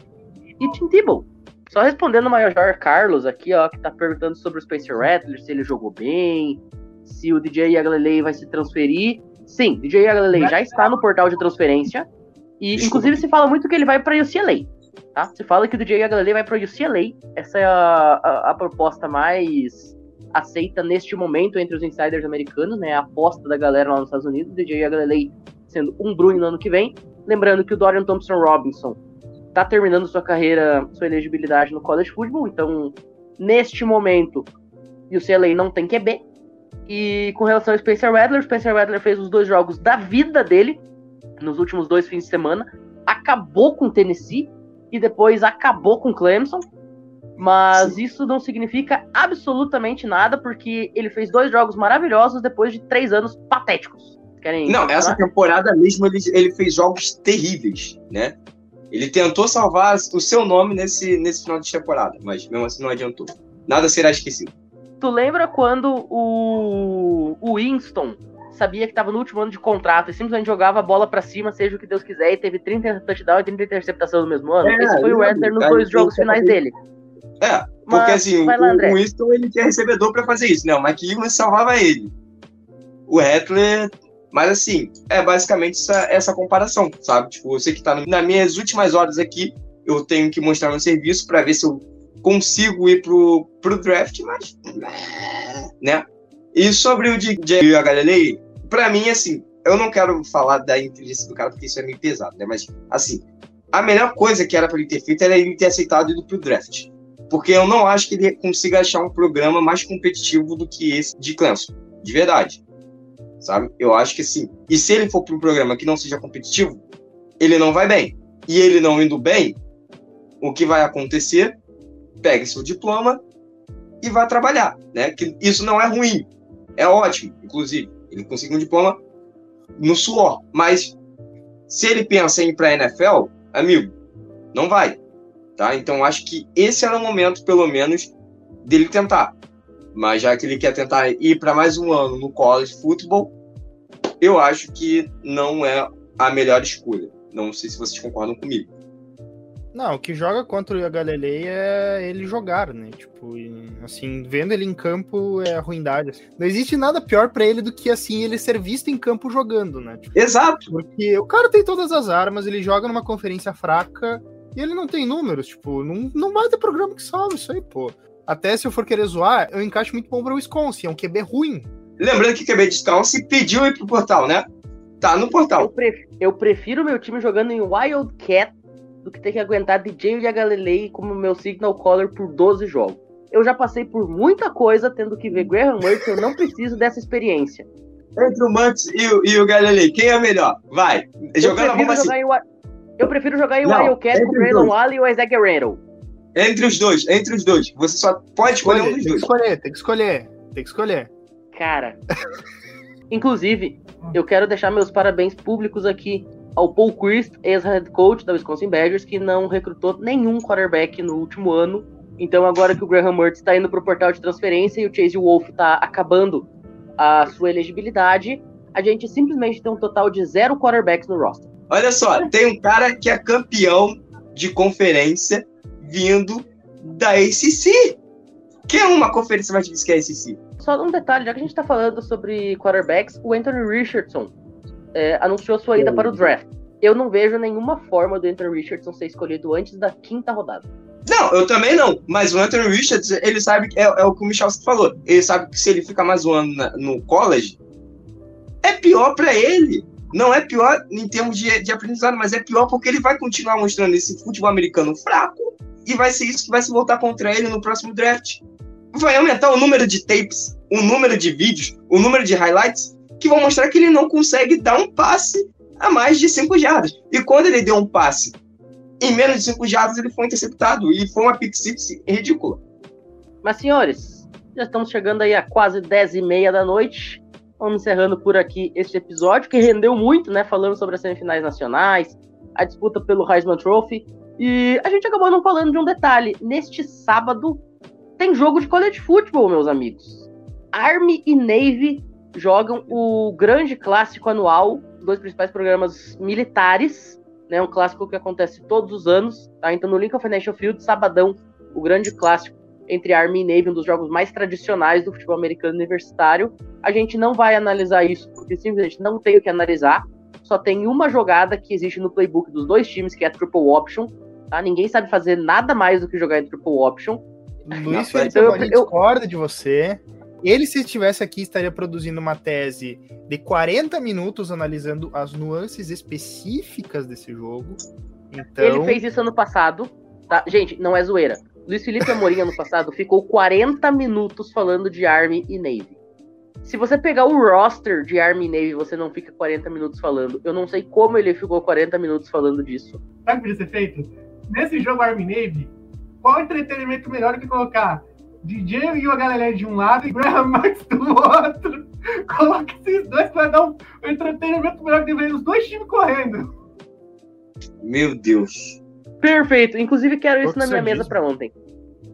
e Tim Tebow. Só respondendo o Major Carlos aqui, ó, que tá perguntando sobre o Spencer Rattler, se ele jogou bem, se o DJ Agalelei vai se transferir. Sim, DJ Agalelei já está no portal de transferência. E, inclusive, se fala muito que ele vai para UCLA. Tá? Se fala que o DJ Agalelei vai para UCLA. Essa é a, a, a, proposta mais aceita neste momento entre os insiders americanos, né? A aposta da galera lá nos Estados Unidos. DJ Agalelei sendo um Bruin no ano que vem. Lembrando que o Dorian Thompson Robinson tá terminando sua carreira, sua elegibilidade no college football, então neste momento o CLA não tem QB. E com relação ao Spencer Rattler, o Spencer Rattler fez os dois jogos da vida dele nos últimos dois fins de semana, acabou com Tennessee e depois acabou com Clemson. Mas Sim. isso não significa absolutamente nada, porque ele fez dois jogos maravilhosos depois de três anos patéticos. Querem não, essa temporada mesmo ele, ele fez jogos terríveis, né? Ele tentou salvar o seu nome nesse, nesse final de temporada, mas mesmo assim não adiantou. Nada será esquecido. Tu lembra quando o, o Winston sabia que estava no último ano de contrato e simplesmente jogava a bola para cima, seja o que Deus quiser, e teve 30 touchdowns e 30 interceptações no mesmo ano? É, Esse foi o Redler nos dois jogos finais dele. É, porque Mas, assim, lá, o, o, Winston ele tinha recebedor para fazer isso, né? O McEwan salvava ele. O Rattler mas assim, é basicamente essa, essa comparação, sabe? Tipo, sei que tá no, nas minhas últimas horas aqui, eu tenho que mostrar meu serviço para ver se eu consigo ir pro, pro draft, mas. né? E sobre o DJ Galilei, pra mim, assim, eu não quero falar da inteligência do cara porque isso é meio pesado, né? Mas, assim, a melhor coisa que era para ele ter feito era ele ter aceitado ir pro draft. Porque eu não acho que ele consiga achar um programa mais competitivo do que esse de Clemson. De verdade sabe? Eu acho que sim. E se ele for para um programa que não seja competitivo, ele não vai bem. E ele não indo bem, o que vai acontecer? Pegue seu diploma e vá trabalhar, né? Que isso não é ruim, é ótimo, inclusive. Ele conseguiu um diploma no suor, mas se ele pensa em ir para a NFL, amigo, não vai, tá? Então acho que esse era o momento, pelo menos, dele tentar. Mas já que ele quer tentar ir para mais um ano no college football, eu acho que não é a melhor escolha. Não sei se vocês concordam comigo. Não, o que joga contra o Galilei é ele jogar, né? Tipo, assim, vendo ele em campo é a ruindade. Não existe nada pior pra ele do que, assim, ele ser visto em campo jogando, né? Tipo, Exato. porque o cara tem todas as armas, ele joga numa conferência fraca e ele não tem números. Tipo, não, não vai ter programa que salve isso aí, pô. Até se eu for querer zoar, eu encaixo muito bom pra Wisconsin, é um QB ruim. Lembrando que o QB Descalço pediu ir pro portal, né? Tá no Eu, portal. pref- eu prefiro meu time jogando em Wildcat do que ter que aguentar DJ e Galilei como meu signal caller por 12 jogos. Eu já passei por muita coisa tendo que ver Graham Mertz, eu não preciso dessa experiência. *laughs* Entre o Mantz e, o- e o Galilei, quem é melhor? Vai. Eu Jogando prefiro, bomba assim. jogar em, eu prefiro jogar em Não, Wildcat com o Braylon. Wally e o Isaac Guerrero. Entre os dois, entre os dois. Você só pode escolher um dos tem que dois. escolher, tem que escolher, tem que escolher. Cara. *laughs* Inclusive, eu quero deixar meus parabéns públicos aqui ao Paul Christ, ex-head coach da Wisconsin Badgers, que não recrutou nenhum quarterback no último ano. Então, agora que o Graham Mertz está indo pro portal de transferência e o Chase Wolf está acabando a sua elegibilidade, a gente simplesmente tem um total de zero quarterbacks no roster. Olha só, tem um cara que é campeão de conferência vindo da ACC. Que é uma conferência mais difícil que a ACC. Só um detalhe, já que a gente tá falando sobre quarterbacks, o Anthony Richardson é, anunciou sua ida para o draft. Eu não vejo nenhuma forma do Anthony Richardson ser escolhido antes da quinta rodada. Não, eu também não. Mas o Anthony Richards, ele sabe que é, é o que o Michalski falou. Ele sabe que se ele ficar mais um ano na- no college, é pior pra ele. Não é pior em termos de, de aprendizado, mas é pior porque ele vai continuar mostrando esse futebol americano fraco e vai ser isso que vai se voltar contra ele no próximo draft. Vai aumentar o número de tapes, o número de vídeos, o número de highlights que vão mostrar que ele não consegue dar um passe a mais de 5 jardas. E quando ele deu um passe em menos de 5 jardas, ele foi interceptado e foi uma pick six ridícula. Mas, senhores, já estamos chegando aí a quase 10 e meia da noite. Vamos encerrando por aqui este episódio, que rendeu muito, né? Falando sobre as semifinais nacionais, a disputa pelo Heisman Trophy. E a gente acabou não falando de um detalhe. Neste sábado tem jogo de college football, meus amigos. Army e Navy jogam o grande clássico anual, dois principais programas militares, né? Um clássico que acontece todos os anos, tá? Então no Lincoln Financial Field, sabadão, o grande clássico entre Army e Navy, um dos jogos mais tradicionais do futebol americano universitário. A gente não vai analisar isso, porque simplesmente não tem o que analisar. Só tem uma jogada que existe no playbook dos dois times, que é a triple option. Tá? Ninguém sabe fazer nada mais do que jogar em triple option. Luiz Felipe eu- Amorim eu- discorda de você. Ele, se estivesse aqui, estaria produzindo uma tese de 40 minutos analisando as nuances específicas desse jogo. Então, Ele fez isso ano passado. Tá? Gente, não é zoeira. Luiz Felipe Amorim, ano passado, ficou 40 minutos falando de Army e Navy. Se você pegar o roster de Army e Navy, você não fica 40 minutos falando. Eu não sei como ele ficou 40 minutos falando disso. Sabe o que podia ser feito? Nesse jogo Army Navy, qual entretenimento melhor do que colocar DJ e o Galilei de um lado e Graham Max do outro? *laughs* Coloca esses dois pra dar um, entretenimento melhor que ver os dois times correndo. Meu Deus. Perfeito. Inclusive, quero isso na minha mesa pra ontem.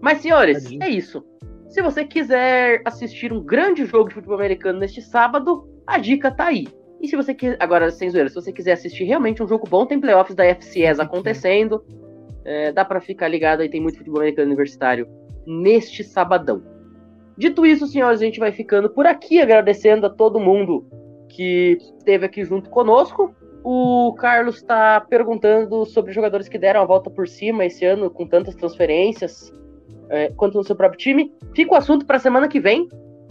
Mas, senhores, é isso. Se você quiser assistir um grande jogo de futebol americano neste sábado, a dica tá aí. E se você quiser. Agora, sem zoeira, se você quiser assistir realmente um jogo bom, tem playoffs da FCS acontecendo. É, dá pra ficar ligado aí, tem muito futebol americano universitário neste sabadão. Dito isso, senhores, a gente vai ficando por aqui, agradecendo a todo mundo que esteve aqui junto conosco. O Carlos está perguntando sobre jogadores que deram a volta por cima esse ano com tantas transferências, é, quanto no seu próprio time. Fica o assunto para a semana que vem.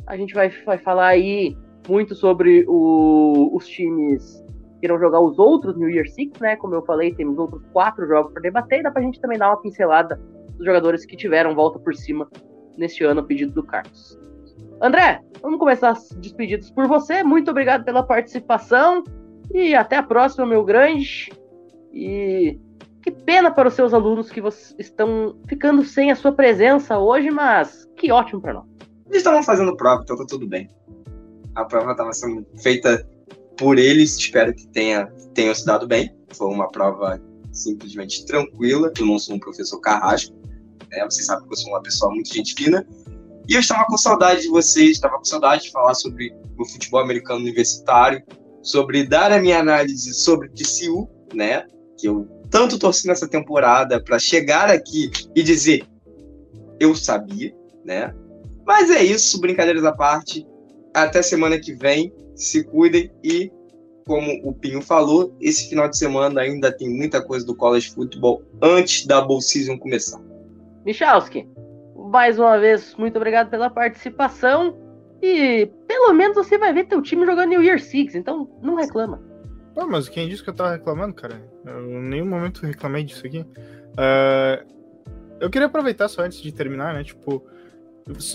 A gente vai, vai falar aí muito sobre o- os times irão jogar os outros New Year Six, né? Como eu falei, temos outros quatro jogos para debater. E dá a gente também dar uma pincelada dos jogadores que tiveram volta por cima neste ano, pedido do Carlos. André, vamos começar as despedidas por você. Muito obrigado pela participação. E até a próxima, meu grande. E que pena para os seus alunos que estão ficando sem a sua presença hoje, mas que ótimo para nós. Eles estavam fazendo prova, então tá tudo bem. A prova estava sendo feita por eles, espero que tenha, tenha se dado bem. Foi uma prova simplesmente tranquila. Eu não sou um professor carrasco, né? Vocês sabem que eu sou uma pessoa muito gente fina. E eu estava com saudade de vocês, estava com saudade de falar sobre o futebol americano universitário, sobre dar a minha análise sobre TCU, né? Que eu tanto torci nessa temporada para chegar aqui e dizer eu sabia, né? Mas é isso, brincadeiras à parte. Até semana que vem. Se cuidem e, como o Pinho falou, esse final de semana ainda tem muita coisa do college football antes da bowl season começar. Michalski, mais uma vez, muito obrigado pela participação. E pelo menos você vai ver teu time jogando New Year Six, então não reclama. Pô, mas quem disse que eu tava reclamando, cara? Eu em nenhum momento reclamei disso aqui. Uh, eu queria aproveitar só antes de terminar, né? Tipo,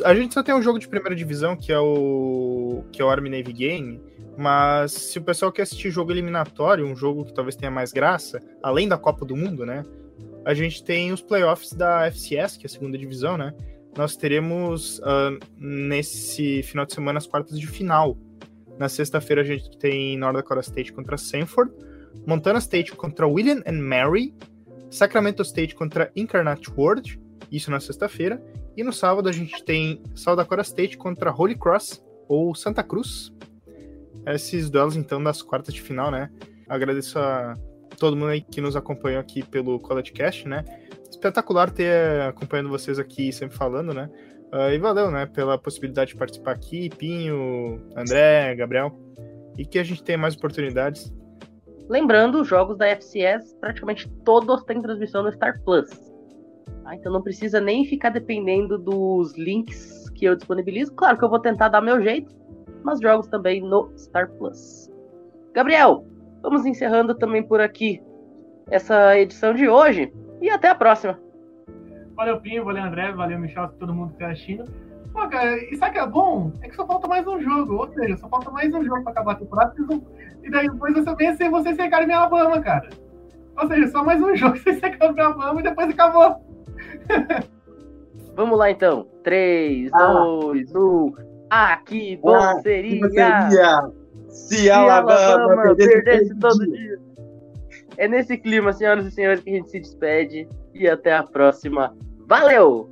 a gente só tem um jogo de primeira divisão que é o que é o Army Navy Game, mas se o pessoal quer assistir jogo eliminatório, um jogo que talvez tenha mais graça, além da Copa do Mundo, né? A gente tem os playoffs da FCS, que é a segunda divisão, né? Nós teremos uh, nesse final de semana as quartas de final. Na sexta-feira a gente tem North Dakota State contra Sanford, Montana State contra William and Mary, Sacramento State contra Incarnate World, isso na sexta-feira, e no sábado a gente tem South Dakota State contra Holy Cross ou Santa Cruz. Esses duelos, então, das quartas de final, né? Agradeço a todo mundo aí que nos acompanhou aqui pelo College Cast, né? Espetacular ter acompanhando vocês aqui sempre falando, né? Uh, e valeu, né, pela possibilidade de participar aqui, Pinho, André, Gabriel, e que a gente tenha mais oportunidades. Lembrando, os jogos da FCS praticamente todos têm transmissão no Star Plus. Tá? Então não precisa nem ficar dependendo dos links que eu disponibilizo. Claro que eu vou tentar dar meu jeito, mas jogos também no Star Plus. Gabriel, vamos encerrando também por aqui essa edição de hoje e até a próxima. Valeu, Pinho, valeu, André, valeu, Michel, todo mundo que tá assistindo. Pô, cara, e sabe que é bom? É que só falta mais um jogo, ou seja, só falta mais um jogo pra acabar a temporada, e daí depois você vencer você secar em Alabama, cara. Ou seja, só mais um *laughs* jogo, você secar em Alabama e depois acabou. *laughs* Vamos lá então. 3, 2, 1. Ah, que bom ah, seria. Que seria se Alabama, Alabama perdesse, perdesse todo dia. dia. É nesse clima, senhoras e senhores, que a gente se despede. E até a próxima. Valeu!